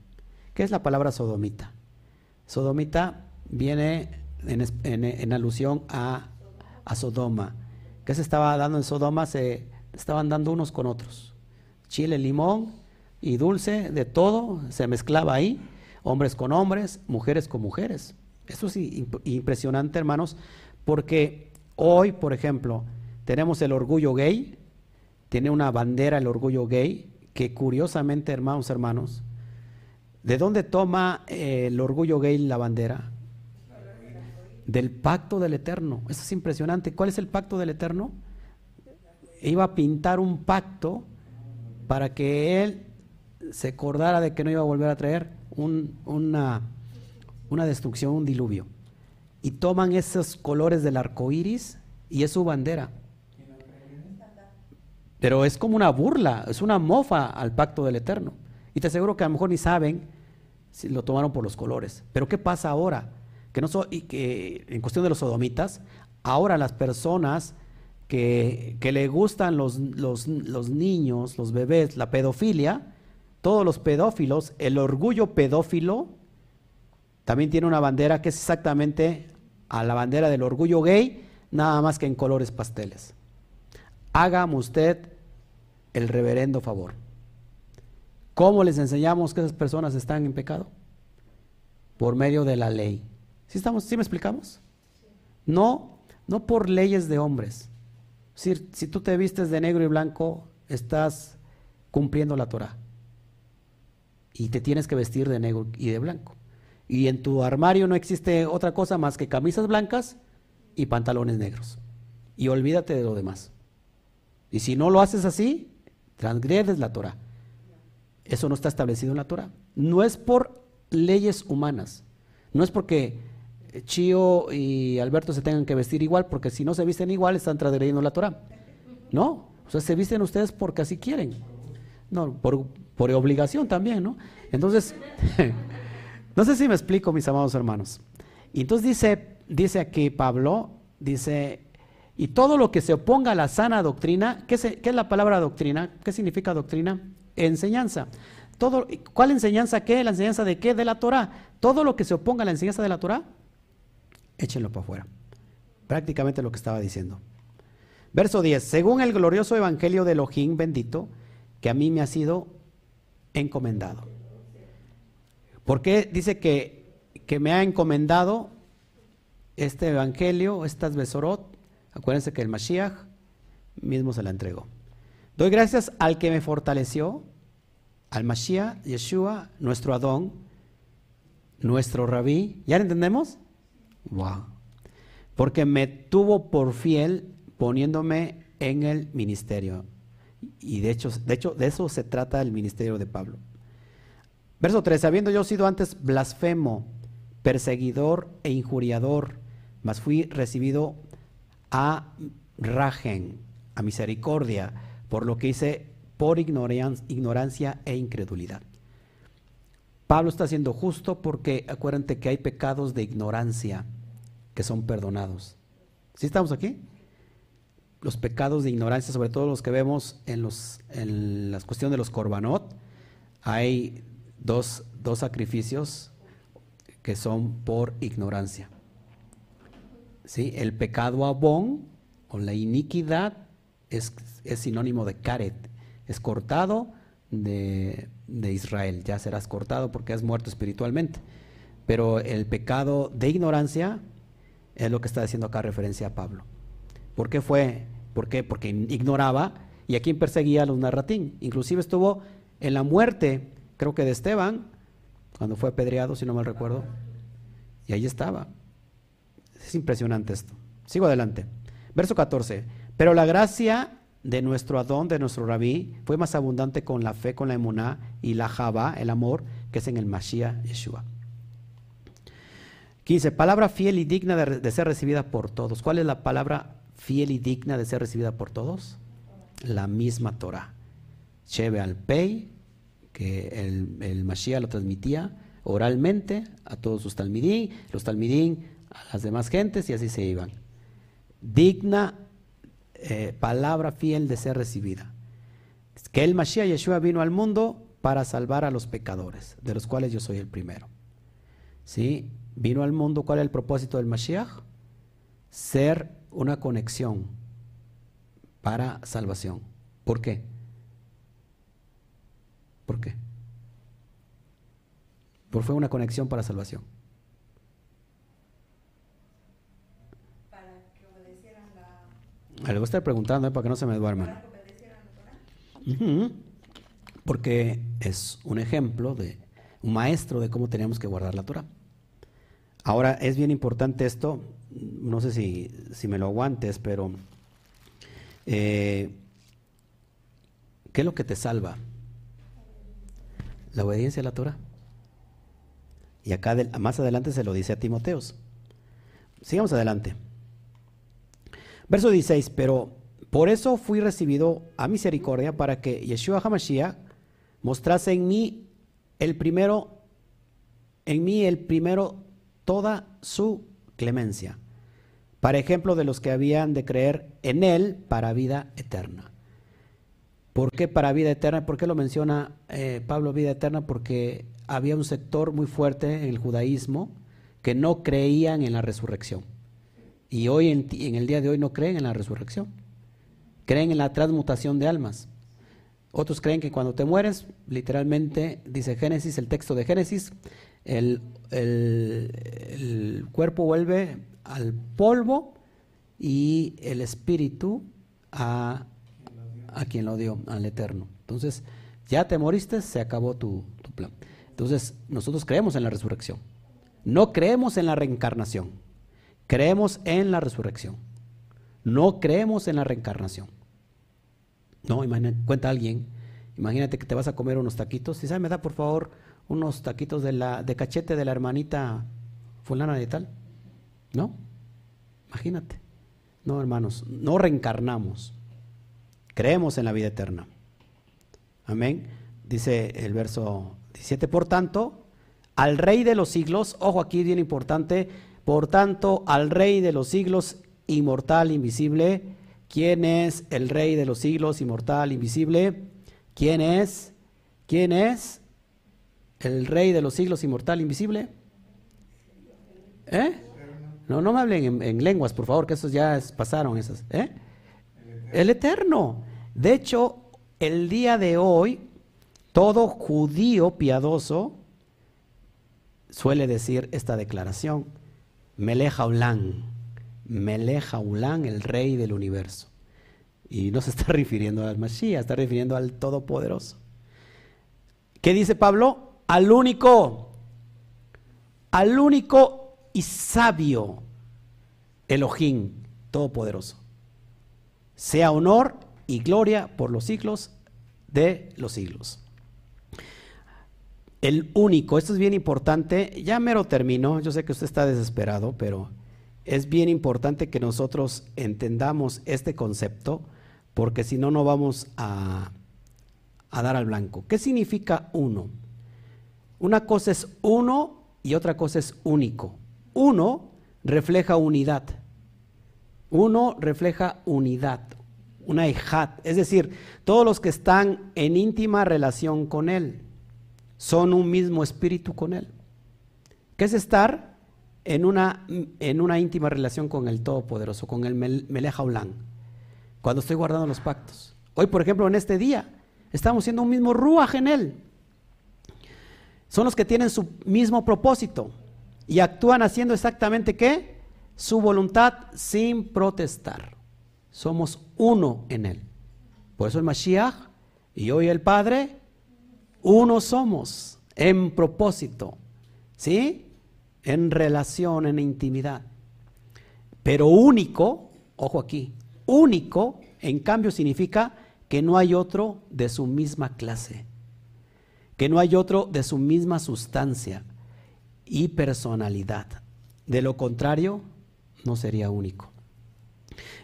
¿Qué es la palabra sodomita? Sodomita viene en, alusión a, a, Sodoma. ¿Qué se estaba dando en Sodoma? Se estaban dando unos con otros. Chile, limón, y dulce, de todo, se mezclaba ahí, hombres con hombres, mujeres con mujeres. Eso es impresionante, hermanos, porque hoy, por ejemplo, tenemos el orgullo gay, tiene una bandera el orgullo gay, que curiosamente, hermanos, hermanos, ¿de dónde toma eh, el orgullo gay la bandera? Del pacto del Eterno. Eso es impresionante. ¿Cuál es el pacto del Eterno? Iba a pintar un pacto para que él se acordara de que no iba a volver a traer una, una destrucción, un diluvio. Y toman esos colores del arco iris y es su bandera. Pero es como una burla, es una mofa al pacto del Eterno. Y te aseguro que a lo mejor ni saben si lo tomaron por los colores. Pero ¿qué pasa ahora? Que no y que en cuestión de los sodomitas, ahora las personas que, que le gustan los, los, los niños, los bebés, la pedofilia, todos los pedófilos, el orgullo pedófilo también tiene una bandera que es exactamente a la bandera del orgullo gay, nada más que en colores pasteles. Hágame usted el reverendo favor. ¿Cómo les enseñamos que esas personas están en pecado? Por medio de la ley. ¿Sí, estamos, ¿sí me explicamos? No, no por leyes de hombres. Si, si tú te vistes de negro y blanco, estás cumpliendo la Torah y te tienes que vestir de negro y de blanco. Y en tu armario no existe otra cosa más que camisas blancas y pantalones negros. Y olvídate de lo demás. Y si no lo haces así, transgredes la Torah. Eso no está establecido en la Torah. No es por leyes humanas. No es porque Chío y Alberto se tengan que vestir igual, porque si no se visten igual están transgrediendo la Torah. No, o sea, se visten ustedes porque así quieren. No, por, por obligación también, ¿no? Entonces, *laughs* no sé si me explico, mis amados hermanos. Y entonces dice, dice aquí Pablo, dice, y todo lo que se oponga a la sana doctrina, ¿qué, ¿qué es la palabra doctrina? ¿Qué significa doctrina? Enseñanza. Todo, ¿Cuál enseñanza qué? ¿La enseñanza de qué? De la Torah. Todo lo que se oponga a la enseñanza de la Torah, échenlo para afuera. Prácticamente lo que estaba diciendo. Verso 10. Según el glorioso evangelio de Elohim bendito, que a mí me ha sido encomendado. ¿Por qué dice que, que me ha encomendado este evangelio, estas Besorot. Acuérdense que el Mashiach mismo se la entregó. Doy gracias al que me fortaleció, al Mashiach, Yeshua, nuestro Adón, nuestro Rabí. ¿Ya lo entendemos? Wow. Porque me tuvo por fiel poniéndome en el ministerio. Y de hecho, de hecho, de eso se trata el ministerio de Pablo. Verso 3, habiendo yo sido antes blasfemo, perseguidor e injuriador, mas fui recibido a rajen, a misericordia, por lo que hice por ignorancia e incredulidad. Pablo está siendo justo porque acuérdate que hay pecados de ignorancia que son perdonados. ¿Sí estamos aquí? Los pecados de ignorancia, sobre todo los que vemos en, los, en las cuestiones de los corbanot, hay dos, sacrificios que son por ignorancia. ¿Sí? El pecado abón o la iniquidad es, sinónimo de caret, es cortado de, de, Israel, ya serás cortado porque has muerto espiritualmente. Pero el pecado de ignorancia es lo que está haciendo acá referencia a Pablo. ¿Por qué fue? ¿Por qué? Porque ignoraba y a quien perseguía a los narratín. Inclusive estuvo en la muerte creo que de Esteban, cuando fue apedreado, si no mal recuerdo. Y ahí estaba. Es impresionante esto. Sigo adelante. Verso 14. Pero la gracia de nuestro Adón, de nuestro Rabí, fue más abundante con la fe, con la emuná y la java, el amor, que es en el Mashiach Yeshua. 15. Palabra fiel y digna de, ser recibida por todos. ¿Cuál es la palabra fiel y digna de ser recibida por todos? La misma Torah. Cheve al pei, que el, el Mashiach lo transmitía oralmente a todos sus talmidín, los talmidín a las demás gentes y así se iban. Digna eh, palabra fiel de ser recibida. Que el Mashiach Yeshua vino al mundo para salvar a los pecadores, de los cuales yo soy el primero. ¿Sí? Vino al mundo, ¿cuál es el propósito del Mashiach? Ser una conexión para salvación. ¿Por qué? ¿Por qué? Porque fue una conexión para salvación. Para que obedecieran la... Le voy a estar preguntando ¿eh? para que no se me duerman. Porque es un ejemplo de un maestro de cómo teníamos que guardar la Torah. Ahora es bien importante esto, no sé si, me lo aguantes, pero eh, ¿qué es lo que te salva? la obediencia a la Torah. Y acá más adelante se lo dice a Timoteos. Sigamos adelante. Verso 16, pero por eso fui recibido a misericordia para que Yeshua HaMashiach mostrase en mí el primero, en mí el primero toda su clemencia, para ejemplo de los que habían de creer en él para vida eterna. ¿Por qué para vida eterna? ¿Por qué lo menciona eh, Pablo vida eterna? Porque había un sector muy fuerte en el judaísmo que no creían en la resurrección. Y hoy, en, en el día de hoy, no creen en la resurrección. Creen en la transmutación de almas. Otros creen que cuando te mueres, literalmente, dice Génesis, el texto de Génesis, el, el cuerpo vuelve al polvo y el espíritu a a quien lo dio, al Eterno. Entonces, ya te moriste, se acabó tu, plan. Entonces, nosotros creemos en la resurrección. No creemos en la reencarnación. Creemos en la resurrección. No creemos en la reencarnación. No, imagínate, cuenta alguien, imagínate que te vas a comer unos taquitos. Y sabe, me da por favor unos taquitos de, la, de cachete de la hermanita fulana de tal. ¿No? Imagínate. No, hermanos, no reencarnamos. Creemos en la vida eterna. Amén. Dice el verso 17, por tanto, al rey de los siglos, ojo aquí bien importante, por tanto, al rey de los siglos, inmortal, invisible, ¿quién es el rey de los siglos, inmortal, invisible? ¿Quién es? ¿Quién es el rey de los siglos, inmortal, invisible? ¿Eh? No, no me hablen en, lenguas, por favor, que esos ya pasaron esas. ¿Eh? El eterno. De hecho, el día de hoy, todo judío piadoso suele decir esta declaración, Meleja Ulán, Meleja Ulán, el rey del universo. Y no se está *laughs* refiriendo al Mashiach, está refiriendo al Todopoderoso. ¿Qué dice Pablo? Al único, al único y sabio Elohim Todopoderoso. Sea honor y gloria por los siglos de los siglos. El único, esto es bien importante, ya mero termino, yo sé que usted está desesperado, pero es bien importante que nosotros entendamos este concepto, porque si no, no vamos a, a dar al blanco. ¿Qué significa uno? Una cosa es uno y otra cosa es único. Uno refleja unidad. Uno refleja unidad, una hijat, es decir, todos los que están en íntima relación con Él son un mismo espíritu con Él. ¿Qué es estar en una, en una íntima relación con el Todopoderoso, con el Meleja Cuando estoy guardando los pactos. Hoy, por ejemplo, en este día, estamos siendo un mismo ruaj en Él. Son los que tienen su mismo propósito y actúan haciendo exactamente qué? Su voluntad sin protestar. Somos uno en Él. Por eso el Mashiach y hoy el Padre uno somos en propósito, ¿sí? En relación, en intimidad. Pero único, ojo aquí, único, en cambio significa que no hay otro de su misma clase, que no hay otro de su misma sustancia y personalidad. De lo contrario, no sería único.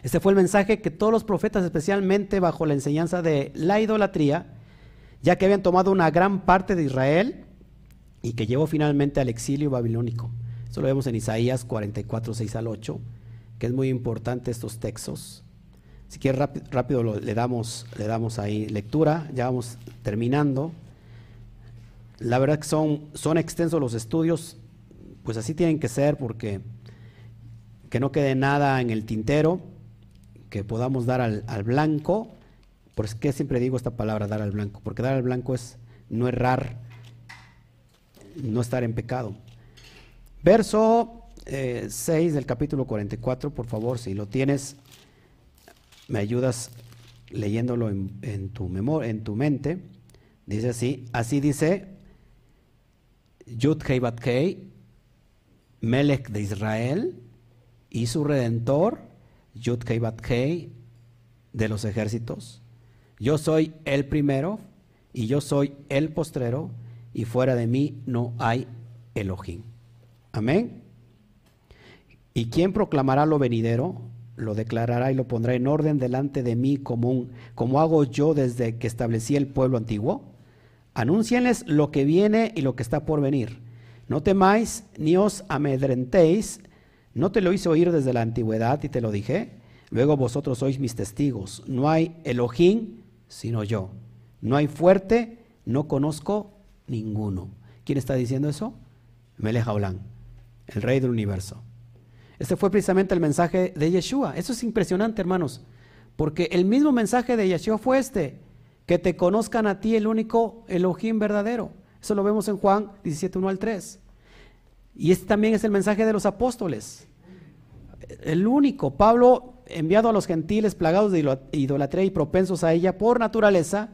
Este fue el mensaje que todos los profetas, especialmente bajo la enseñanza de la idolatría, ya que habían tomado una gran parte de Israel y que llevó finalmente al exilio babilónico. Eso lo vemos en Isaías 44, 6 al 8, que es muy importante estos textos. Si quieres rápido, le, damos, le damos ahí lectura, ya vamos terminando. La verdad que son, son extensos los estudios, pues así tienen que ser porque que no quede nada en el tintero, que podamos dar al, blanco ¿Por qué siempre digo esta palabra, dar al blanco? Porque dar al blanco es no errar, no estar en pecado. Verso 6 eh, del capítulo 44, por favor, si lo tienes, me ayudas leyéndolo en, tu memoria, en tu mente. Dice así, así dice Yud Kei Kei, Melech de Israel y su redentor, Yud Kei Kei de los ejércitos, yo soy el primero y yo soy el postrero y fuera de mí no hay Elohim. Amén. ¿Y quién proclamará lo venidero? Lo declarará y lo pondrá en orden delante de mí como, como hago yo desde que establecí el pueblo antiguo. Anúncienles lo que viene y lo que está por venir. No temáis ni os amedrentéis. No te lo hice oír desde la antigüedad y te lo dije. Luego vosotros sois mis testigos. No hay Elohim sino yo. No hay fuerte, no conozco ninguno. ¿Quién está diciendo eso? Melech Haolam, el rey del universo. Este fue precisamente el mensaje de Yeshua. Eso es impresionante, hermanos, porque el mismo mensaje de Yeshua fue este, que te conozcan a ti el único Elohim verdadero. Eso lo vemos en Juan 17, 1 al 3. Y este también es el mensaje de los apóstoles. El único. Pablo enviado a los gentiles plagados de idolatría y propensos a ella por naturaleza,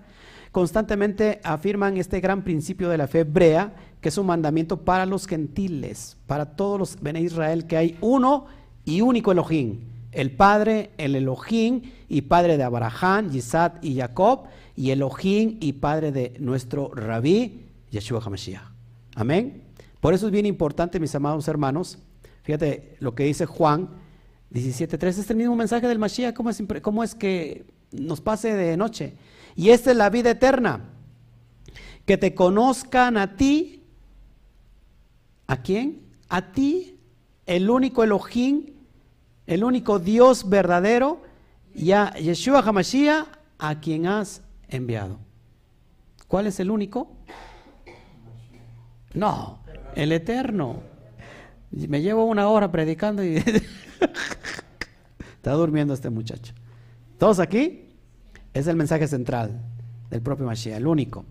constantemente afirman este gran principio de la fe hebrea, que es un mandamiento para los gentiles, para todos los Bene Israel, que hay uno y único Elohim, el Padre, el Elohim y Padre de Abraham, Isaac y Jacob, y Elohim y Padre de nuestro Rabí, Yeshua HaMashiach. Amén. Por eso es bien importante, mis amados hermanos, fíjate lo que dice Juan 17.3 es el mismo mensaje del Mashiach, ¿cómo es, ¿cómo es que nos pase de noche? Y esta es la vida eterna, que te conozcan a ti, ¿a quién? A ti, el único Elohim, el único Dios verdadero, y a Yeshua HaMashiach, a quien has enviado. ¿Cuál es el único? No, el eterno. Me llevo una hora predicando y *laughs* Está durmiendo este muchacho. ¿Todos aquí? Es el mensaje central del propio Mashiach, el único.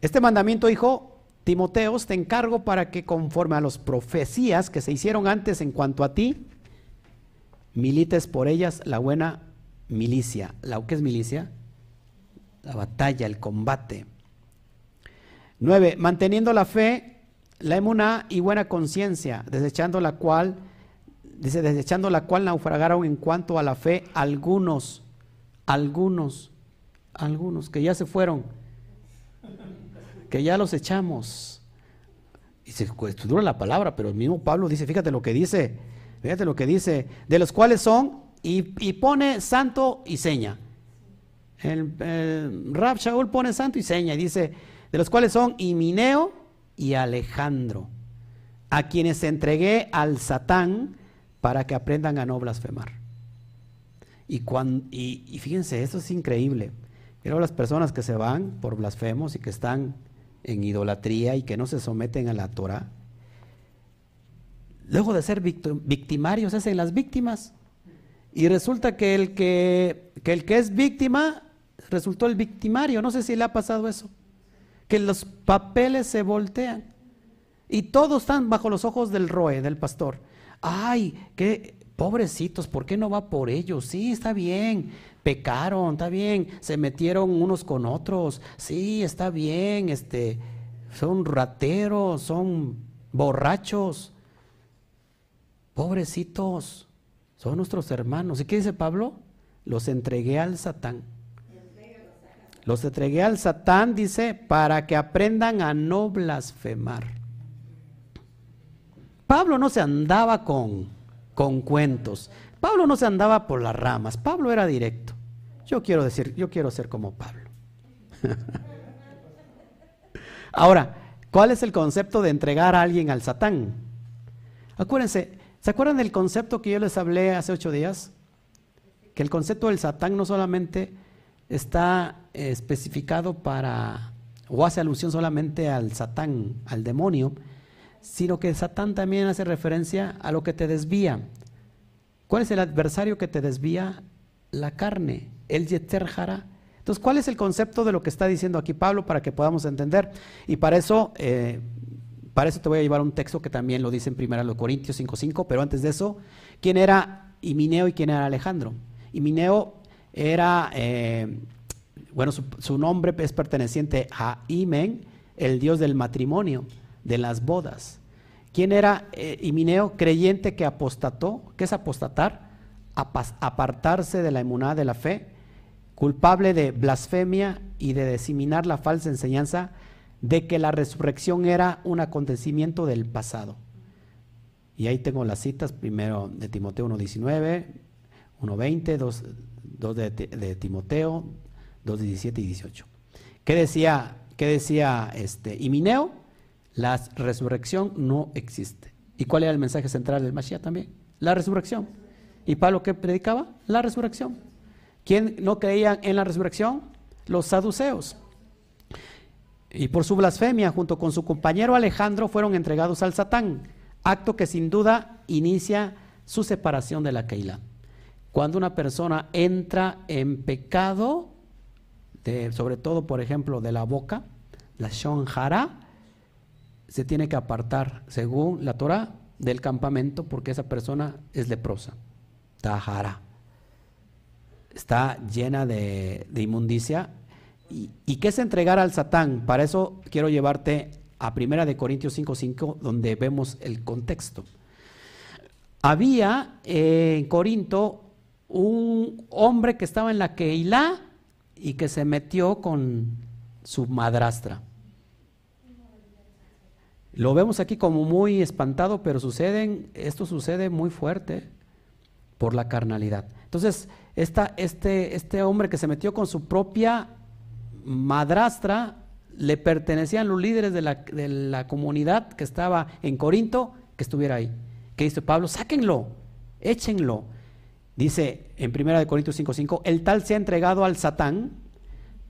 Este mandamiento, hijo, Timoteos, te encargo para que conforme a las profecías que se hicieron antes en cuanto a ti, milites por ellas la buena milicia. ¿La qué es milicia? La batalla, el combate. 9. Manteniendo la fe, la emuná y buena conciencia, desechando la cual, dice, desechando la cual naufragaron en cuanto a la fe algunos, algunos, algunos que ya se fueron que ya los echamos. Y se dura la palabra, pero el mismo Pablo dice, fíjate lo que dice, fíjate lo que dice, de los cuales son, y, pone santo y seña. El, el Rab Shaul pone santo y seña y dice, de los cuales son Imineo y Alejandro, a quienes entregué al Satán para que aprendan a no blasfemar. Y, cuando, y fíjense, esto es increíble. Pero las personas que se van por blasfemos y que están en idolatría y que no se someten a la Torah, luego de ser victimarios, hacen las víctimas. Y resulta que el que, que el que es víctima resultó el victimario. No sé si le ha pasado eso. Que los papeles se voltean. Y todos están bajo los ojos del roe, del pastor. Ay, qué pobrecitos, ¿por qué no va por ellos? Sí, está bien pecaron, está bien, se metieron unos con otros, sí, está bien, este, son rateros, son borrachos, pobrecitos, son nuestros hermanos. ¿Y qué dice Pablo? Los entregué al Satán. Los entregué al Satán, dice, para que aprendan a no blasfemar. Pablo no se andaba con, con cuentos. Pablo no se andaba por las ramas, Pablo era directo. Yo quiero decir, yo quiero ser como Pablo. *laughs* Ahora, ¿cuál es el concepto de entregar a alguien al Satán? Acuérdense, ¿se acuerdan del concepto que yo les hablé hace ocho días? Que el concepto del Satán no solamente está especificado para, o hace alusión solamente al Satán, al demonio, sino que Satán también hace referencia a lo que te desvía, ¿Cuál es el adversario que te desvía? La carne, el yeter Entonces, ¿cuál es el concepto de lo que está diciendo aquí Pablo para que podamos entender? Y para eso, eh, para eso te voy a llevar un texto que también lo dice en 1 Corintios 5.5, pero antes de eso, ¿quién era Imineo y quién era Alejandro? Imineo era, eh, bueno, su, nombre es perteneciente a Imen, el dios del matrimonio, de las bodas. ¿Quién era eh, Himineo? Creyente que apostató. ¿Qué es apostatar? apartarse de la emuná de la fe, culpable de blasfemia y de diseminar la falsa enseñanza de que la resurrección era un acontecimiento del pasado. Y ahí tengo las citas, primero de Timoteo 1.19, 1.20, 2, 2 de, de, Timoteo, 2.17 y 18. ¿Qué decía, qué decía este, Himineo? La resurrección no existe. ¿Y cuál era el mensaje central del Mashiach también? La resurrección. ¿Y Pablo qué predicaba? La resurrección. ¿Quién no creía en la resurrección? Los saduceos. Y por su blasfemia, junto con su compañero Alejandro, fueron entregados al Satán, acto que sin duda inicia su separación de la Keilah. Cuando una persona entra en pecado, sobre todo, por ejemplo, de la boca, la shonjara, se tiene que apartar, según la Torah, del campamento porque esa persona es leprosa. Tahara. Está llena de, inmundicia. ¿Y, qué es entregar al Satán? Para eso quiero llevarte a Primera de Corintios 5.5, donde vemos el contexto. Había en Corinto un hombre que estaba en la Keilah y que se metió con su madrastra. Lo vemos aquí como muy espantado, pero suceden, esto sucede muy fuerte por la carnalidad. Entonces, esta, este, este hombre que se metió con su propia madrastra, le pertenecían los líderes de la, de la comunidad que estaba en Corinto, que estuviera ahí. ¿Qué dice Pablo? Sáquenlo, échenlo. Dice en 1 Corintios 5:5, el tal se ha entregado al Satán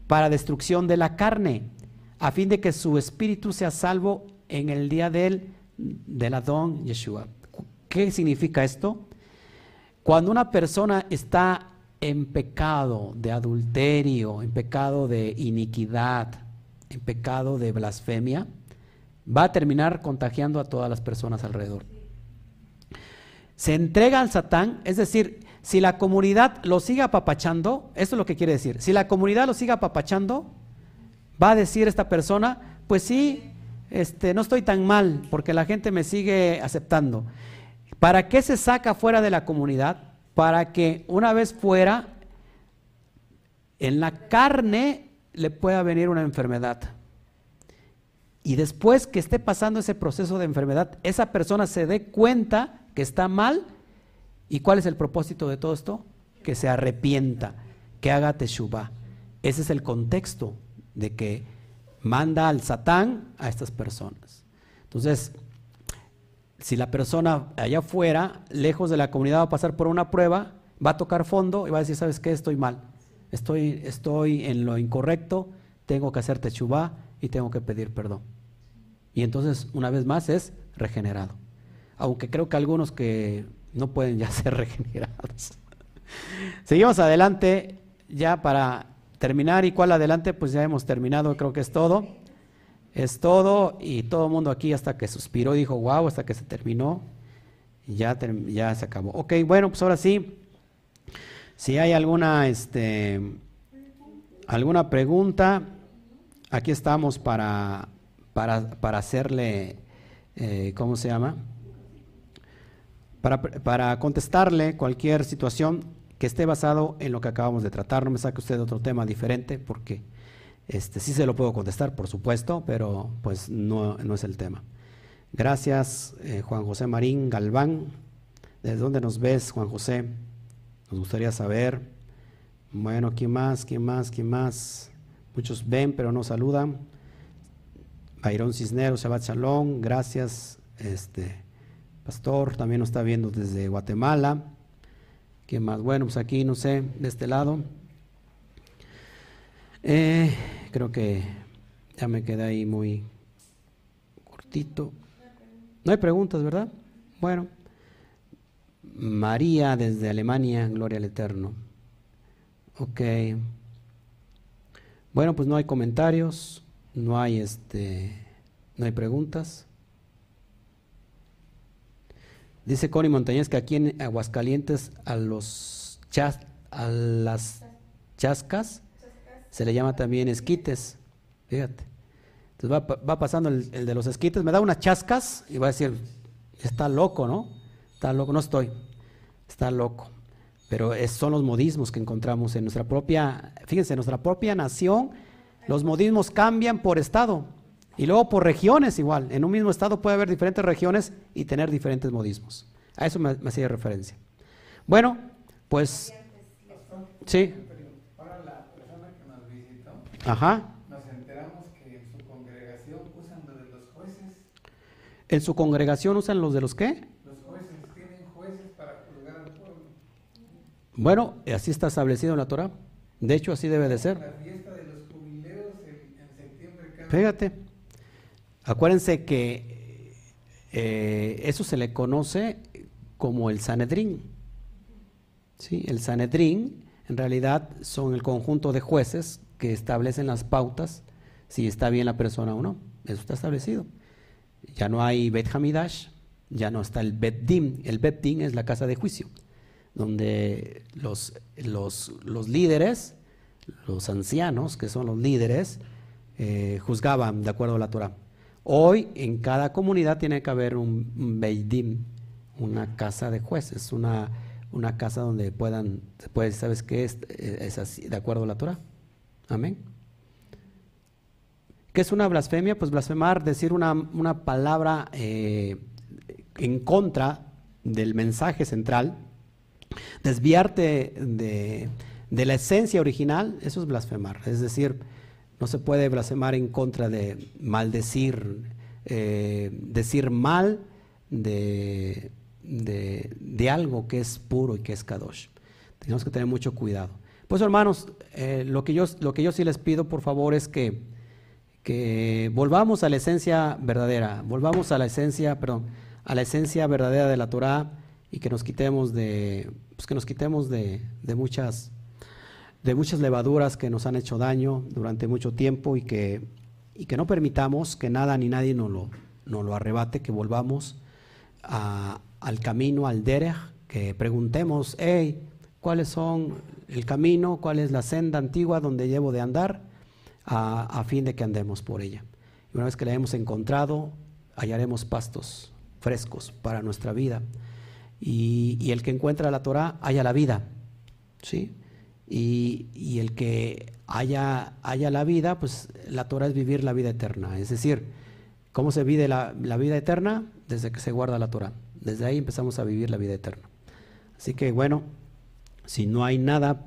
para destrucción de la carne, a fin de que su espíritu sea salvo en el día del, del Adón Yeshua. ¿Qué significa esto? Cuando una persona está en pecado de adulterio, en pecado de iniquidad, en pecado de blasfemia, va a terminar contagiando a todas las personas alrededor. Se entrega al Satán, es decir, si la comunidad lo sigue apapachando, esto es lo que quiere decir, si la comunidad lo sigue apapachando, va a decir esta persona, pues sí, este, no estoy tan mal porque la gente me sigue aceptando. ¿Para qué se saca fuera de la comunidad? Para que una vez fuera, en la carne le pueda venir una enfermedad. Y después que esté pasando ese proceso de enfermedad, esa persona se dé cuenta que está mal. ¿Y cuál es el propósito de todo esto? Que se arrepienta, que haga teshuva. Ese es el contexto de que manda al Satán a estas personas. Entonces, si la persona allá afuera, lejos de la comunidad, va a pasar por una prueba, va a tocar fondo y va a decir, ¿sabes qué? Estoy mal. Estoy, estoy en lo incorrecto, tengo que hacer techubá y tengo que pedir perdón. Y entonces, una vez más, es regenerado. Aunque creo que algunos que no pueden ya *laughs* ser regenerados. Seguimos adelante ya para terminar. ¿Y cuál adelante? Pues ya hemos terminado, creo que es todo. Es todo y todo el mundo aquí hasta que suspiró dijo, wow, hasta que se terminó. Ya, ya se acabó. Ok, bueno, pues ahora sí. Si hay alguna, este, alguna pregunta, aquí estamos para, para, para hacerle, eh, ¿cómo se llama? Para, contestarle cualquier situación que esté basado en lo que acabamos de tratar. No me saque usted otro tema diferente porque este, sí se lo puedo contestar, por supuesto, pero pues no, no es el tema. Gracias, eh, Juan José Marín Galván. ¿Desde dónde nos ves, Juan José? Nos gustaría saber. Bueno, ¿quién más? ¿Quién más? ¿Quién más? Muchos ven, pero no saludan. Byron Cisneros, Shabbat Shalom. Gracias, este, pastor. También nos está viendo desde Guatemala. ¿Quién más? Bueno, pues aquí, no sé, de este lado. Eh, creo que ya me quedé ahí muy cortito. No hay preguntas, ¿verdad? Bueno. María desde Alemania, gloria al Eterno. Ok. Bueno, pues no hay comentarios, no hay este, no hay preguntas. Dice Connie Montañez que aquí en Aguascalientes a los a las chascas se le llama también esquites. Fíjate. Entonces va, pasando el, de los esquites, me da unas chascas y va a decir, está loco, ¿no? Está loco, no estoy. Está loco. Pero son los modismos que encontramos en nuestra propia, fíjense, en nuestra propia nación, los modismos cambian por estado. Y luego por regiones igual. En un mismo estado puede haber diferentes regiones y tener diferentes modismos. A eso me, hacía referencia. Bueno, pues... Sí. Para la persona que nos visitó, Ajá. nos enteramos que en su congregación usan lo de los jueces. ¿En su congregación usan los de los qué? Los jueces tienen jueces para juzgar al pueblo. Bueno, así está establecido en la Torah. De hecho, así debe de ser. La fiesta de los jubileos en, en septiembre cada Fíjate. Acuérdense que eh, eso se le conoce como el Sanedrín. El Sanedrín en realidad son el conjunto de jueces que establecen las pautas si está bien la persona o no. Eso está establecido. Ya no hay Bet Hamidash, ya no está el Bet Din. El Bet Din es la casa de juicio, donde los líderes, los ancianos, que son los líderes, eh, juzgaban de acuerdo a la Torah. Hoy en cada comunidad tiene que haber un Beidim, una casa de jueces, una, una casa donde puedan, puede, ¿sabes qué? Es, es así, de acuerdo a la Torah. Amén. ¿Qué es una blasfemia? Pues blasfemar, decir una, una palabra eh, en contra del mensaje central, desviarte de, de la esencia original, eso es blasfemar. Es decir, no se puede blasfemar en contra de maldecir, eh, decir mal de, de, algo que es puro y que es kadosh. Tenemos que tener mucho cuidado. Pues hermanos, eh, lo, que yo, lo que yo sí les pido por favor es que, que volvamos a la esencia verdadera, volvamos a la esencia, perdón, a la esencia verdadera de la Torah y que nos quitemos de, pues que nos quitemos de, de muchas de muchas levaduras que nos han hecho daño durante mucho tiempo y que y que no permitamos que nada ni nadie nos lo, nos lo arrebate, que volvamos al camino, al derech, que preguntemos, hey, ¿cuáles son el camino, cuál es la senda antigua donde llevo de andar, a, a fin de que andemos por ella? Y una vez que la hemos encontrado, hallaremos pastos frescos para nuestra vida. Y, y el que encuentra la Torah haya la vida, ¿sí? Y, el que haya, haya la vida, pues la Torah es vivir la vida eterna. Es decir, ¿cómo se vive la, la vida eterna? Desde que se guarda la Torah. Desde ahí empezamos a vivir la vida eterna. Así que bueno, si no hay nada,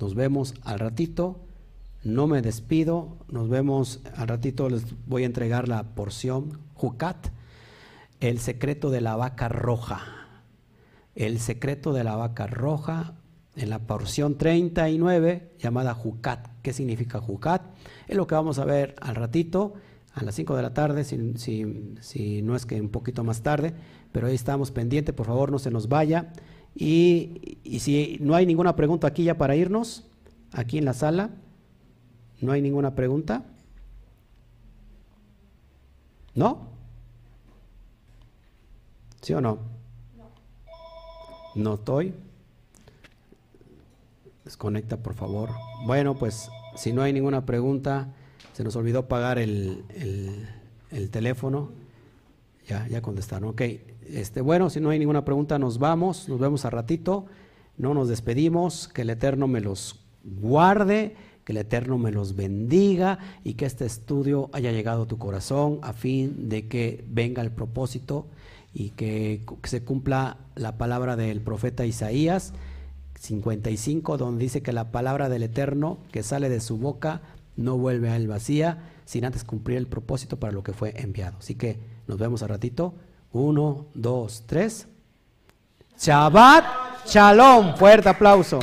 nos vemos al ratito. No me despido, nos vemos al ratito. Les voy a entregar la porción Jucat, el secreto de la vaca roja. El secreto de la vaca roja en la porción 39 llamada Jucat. ¿Qué significa Jucat? Es lo que vamos a ver al ratito, a las 5 de la tarde, si, si- si no es que un poquito más tarde, pero ahí estamos pendientes, por favor no se nos vaya. Y, y si no hay ninguna pregunta aquí ya para irnos, aquí en la sala, no hay ninguna pregunta. ¿No? ¿Sí o no? No estoy. Desconecta, por favor. Bueno, pues si no hay ninguna pregunta, se nos olvidó pagar el, el- el teléfono. Ya, ya contestaron. Ok. Este, bueno, si no hay ninguna pregunta, nos vamos. Nos vemos a ratito. No nos despedimos. Que el Eterno me los guarde. Que el Eterno me los bendiga. Y que este estudio haya llegado a tu corazón a fin de que venga el propósito y que se cumpla la palabra del profeta Isaías 55, donde dice que la palabra del Eterno que sale de su boca no vuelve a él vacía, sin antes cumplir el propósito para lo que fue enviado. Así que nos vemos a ratito. Uno, dos, tres. Shabbat Shalom. Fuerte aplauso.